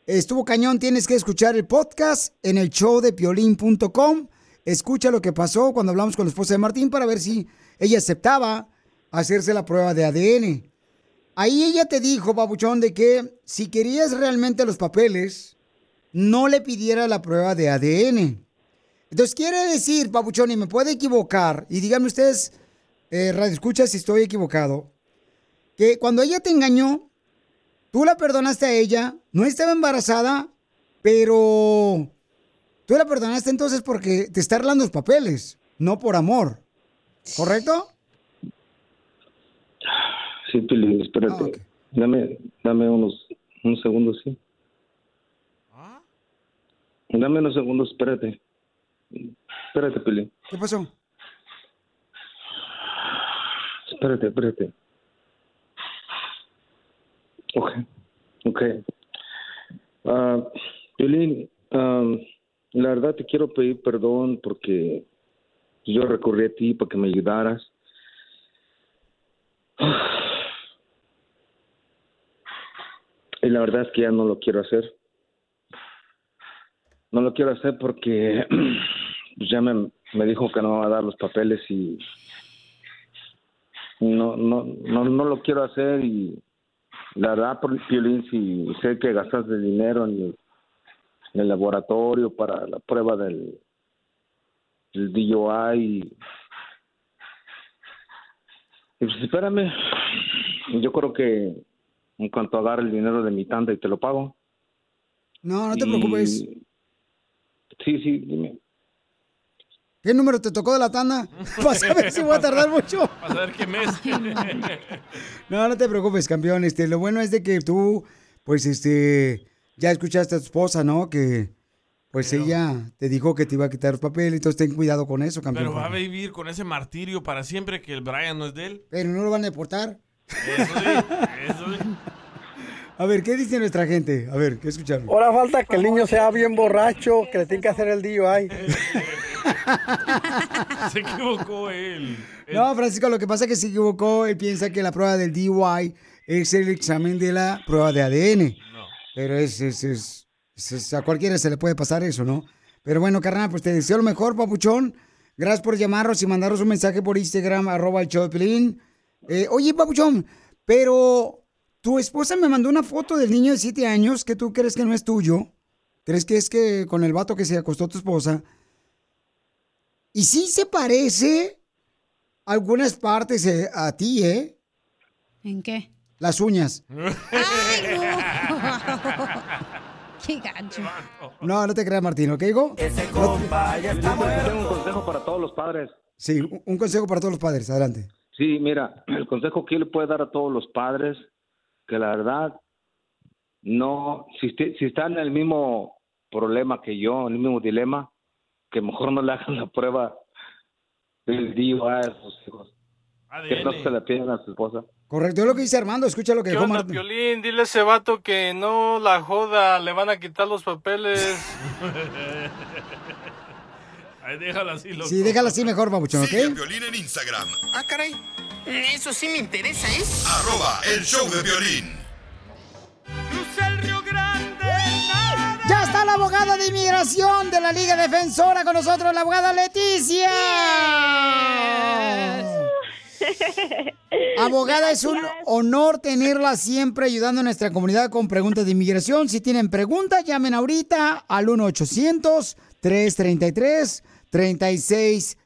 estuvo cañón, tienes que escuchar el podcast en el show de piolín.com. Escucha lo que pasó cuando hablamos con la esposa de Martín para ver si ella aceptaba hacerse la prueba de ADN. Ahí ella te dijo, babuchón, de que si querías realmente los papeles, no le pidiera la prueba de ADN. Entonces quiere decir, babuchón, y me puede equivocar, y díganme ustedes eh, radio escucha si estoy equivocado, que cuando ella te engañó, tú la perdonaste a ella, no estaba embarazada, pero tú la perdonaste entonces porque te está arreglando los papeles, no por amor. ¿Correcto? Sí, Pili, espérate. Dame, dame unos, unos segundos, sí. Dame unos segundos, espérate. Espérate, Pili. ¿Qué pasó? Espérate, espérate. Ok, ok. Ah, Piolín, ah, la verdad te quiero pedir perdón porque yo recurrí a ti para que me ayudaras. Y la verdad es que ya no lo quiero hacer. No lo quiero hacer porque *clears throat* pues ya me, me dijo que no va a dar los papeles y no, no, no, no lo quiero hacer y la verdad, por Piolín, si sé que gastaste dinero en el, en el laboratorio para la prueba del, del DUI y, y pues espérame, yo creo que en cuanto agarre el dinero de mi tanda y te lo pago. No, no te Y- preocupes. Sí, sí, dime. ¿Qué número te tocó de la tanda? *laughs* Vas a ver si voy a tardar mucho. Vas a ver qué mes. *laughs* No, no te preocupes, campeón. Este, lo bueno es de que tú, pues, este, ya escuchaste a tu esposa, ¿no? Que, pues, ella te dijo que te iba a quitar el papel, entonces ten cuidado con eso, campeón. Pero va a vivir con ese martirio para siempre que el Brian no es de él. Pero no lo van a deportar. Eso sí, eso sí. *laughs* A ver, ¿qué dice nuestra gente? A ver, ¿qué escucharon? Ahora falta que el niño sea bien borracho, que le tiene que hacer el DUI. *laughs* Se equivocó él. No, Francisco, lo que pasa es que se equivocó. Él piensa que la prueba del DUI es el examen de la prueba de ADN. Pero es, es, es- es- a cualquiera se le puede pasar eso, ¿no? Pero bueno, carnal, pues te deseo lo mejor, papuchón. Gracias por llamarnos y mandarnos un mensaje por Instagram, arroba el show de. Eh, oye, papuchón, pero tu esposa me mandó una foto del niño de 7 años que tú crees que no es tuyo. ¿Crees que es que con el vato que se acostó tu esposa? Y sí se parece algunas partes eh, a ti, ¿eh? ¿En qué? Las uñas. *laughs* ¡Ay, no! *laughs* ¡Qué gancho! No, no te creas, Martín, ¿ok, hijo? Ese compa ya está Tengo un consejo para todos los padres. Sí, un- un consejo para todos los padres. Adelante. Sí, mira, *clears throat* el consejo que yo le puedo dar a todos los padres, que la verdad, no, si, si están en el mismo problema que yo, en el mismo dilema, que mejor no le hagan la prueba del DUI a sus hijos. Que no se la pidan a su esposa. Correcto, es lo que dice Armando. Escucha lo que ¿Qué dijo onda, Martín. Piolín? Dile a ese vato que no la joda, le van a quitar los papeles. *laughs* Ahí déjalo así, loco. Sí, déjala así mejor, babuchón, Sigue a ¿ok? Piolín en Instagram. Ah, caray. Eso sí me interesa, ¿eh? Arroba el show de violín. Ya está la abogada de inmigración de la Liga Defensora con nosotros, la abogada Leticia. Abogada, es un honor tenerla siempre ayudando a nuestra comunidad con preguntas de inmigración. Si tienen preguntas, llamen ahorita al 1-800-333-3676.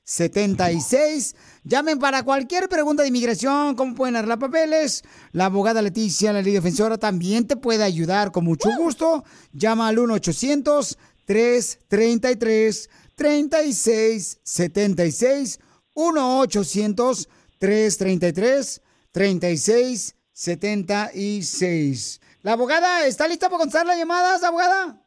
Llamen para cualquier pregunta de inmigración, cómo pueden arreglar papeles. La abogada Leticia, la Liga Defensora, también te puede ayudar con mucho gusto. Llama al 1-800-333-3676. 1-800-333-3676. La abogada, ¿está lista para contestar las llamadas, abogada?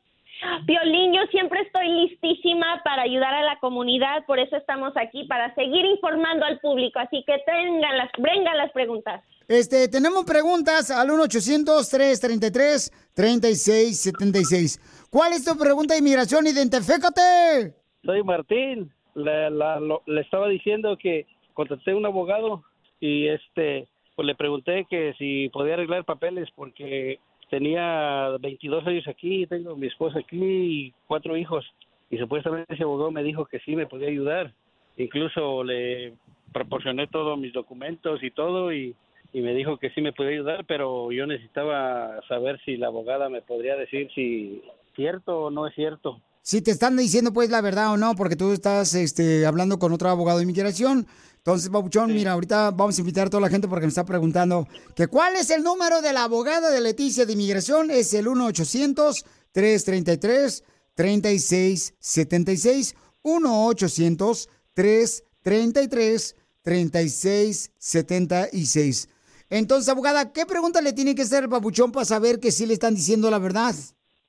Violín, yo siempre estoy listísima para ayudar a la comunidad, por eso estamos aquí, para seguir informando al público, así que tengan las, vengan las preguntas. Este, tenemos preguntas al 1-800-333-3676. ¿Cuál es tu pregunta de inmigración? Identifícate. Soy Martín. Le, la- lo- le estaba diciendo que contraté un abogado y este pues le pregunté que si podía arreglar papeles porque tenía 22 años aquí, tengo mi esposa aquí y cuatro hijos y supuestamente ese abogado me dijo que sí me podía ayudar. Incluso le proporcioné todos mis documentos y todo y, y me dijo que sí me podía ayudar, pero yo necesitaba saber si la abogada me podría decir si cierto o no es cierto. Si te están diciendo pues la verdad o no, porque tú estás este, hablando con otro abogado de inmigración, Entonces, Papuchón, mira, ahorita vamos a invitar a toda la gente porque me está preguntando que cuál es el número de la abogada de Leticia de Inmigración. Es el 1-800-333-3676. 1-800-333-3676. Entonces, abogada, ¿qué pregunta le tiene que hacer el Papuchón para saber que sí le están diciendo la verdad?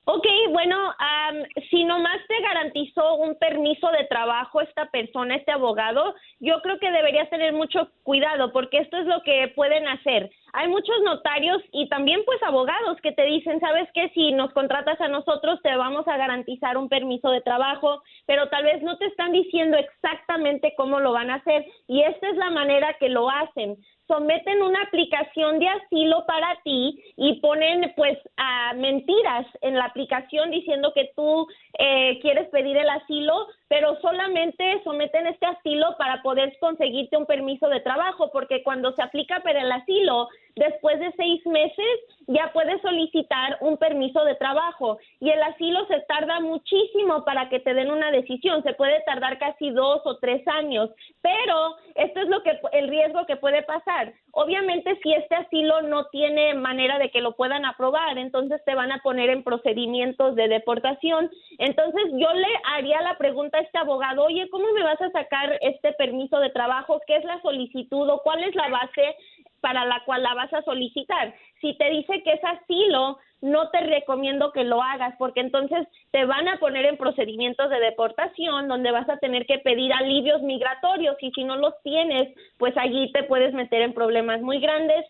Ok, bueno, am, si nomás te garantizó un permiso de trabajo esta persona, este abogado, yo creo que deberías tener mucho cuidado porque esto es lo que pueden hacer. Hay muchos notarios y también pues abogados que te dicen, sabes que si nos contratas a nosotros te vamos a garantizar un permiso de trabajo, pero tal vez no te están diciendo exactamente cómo lo van a hacer y esta es la manera que lo hacen someten una aplicación de asilo para ti y ponen pues a mentiras en la aplicación diciendo que tú eh, quieres pedir el asilo, pero solamente someten este asilo para poder conseguirte un permiso de trabajo, porque cuando se aplica para el asilo, después de seis meses ya puedes solicitar un permiso de trabajo y el asilo se tarda muchísimo para que te den una decisión, se puede tardar casi dos o tres años, pero esto es lo que el riesgo que puede pasar. Obviamente si este asilo no tiene manera de que lo puedan aprobar, entonces te van a poner en procedimientos de deportación. Entonces yo le haría la pregunta a este abogado, oye, ¿cómo me vas a sacar este permiso de trabajo? ¿Qué es la solicitud o cuál es la base para la cual la vas a solicitar. Si te dice que es asilo, no te recomiendo que lo hagas porque entonces te van a poner en procedimientos de deportación donde vas a tener que pedir alivios migratorios y si no los tienes, pues allí te puedes meter en problemas muy grandes.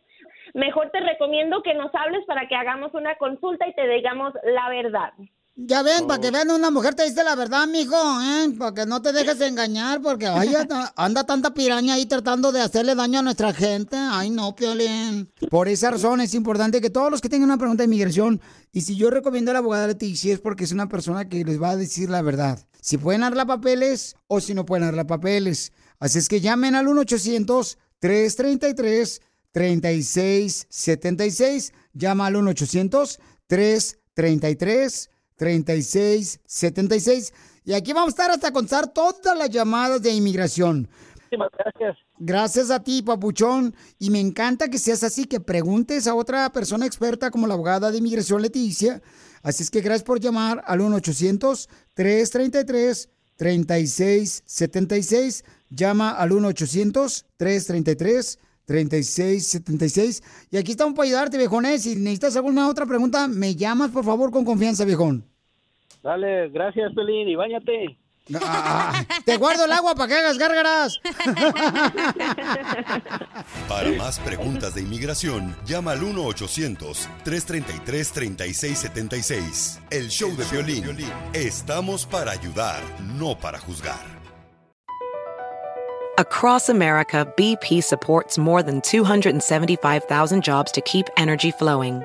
Mejor te recomiendo que nos hables para que hagamos una consulta y te digamos la verdad. Ya ven, para que vean una mujer te dice la verdad, mijo, ¿eh? Para que no te dejes engañar, porque ay, *laughs* anda, tanta piraña ahí tratando de hacerle daño a nuestra gente. Ay, no, Piolín. Por esa razón es importante que todos los que tengan una pregunta de inmigración, y si yo recomiendo a la abogada Leticia es porque es una persona que les va a decir la verdad. Si pueden darle papeles o si no pueden darle papeles. Así es que llamen al 1-800-333-3676. Llama al 1-800-333-3676. 3676. Y aquí vamos a estar hasta contar todas las llamadas de inmigración. Muchísimas gracias. Gracias a ti, papuchón. Y me encanta que seas así, que preguntes a otra persona experta como la abogada de inmigración Leticia. Así es que gracias por llamar al 1-800-333-3676. Llama al 1-800-333-3676. Y aquí estamos para ayudarte, viejones. Si necesitas alguna otra pregunta, me llamas, por favor, con confianza, viejón. Dale, gracias, Pelín, y bañate. *laughs* Ah, te guardo el agua para que hagas gárgaras. *laughs* Para más preguntas de inmigración, llama al 1-800-333-3676. El show de violín. Estamos para ayudar, no para juzgar. Across America, BP supports more than 275,000 jobs to keep energy flowing.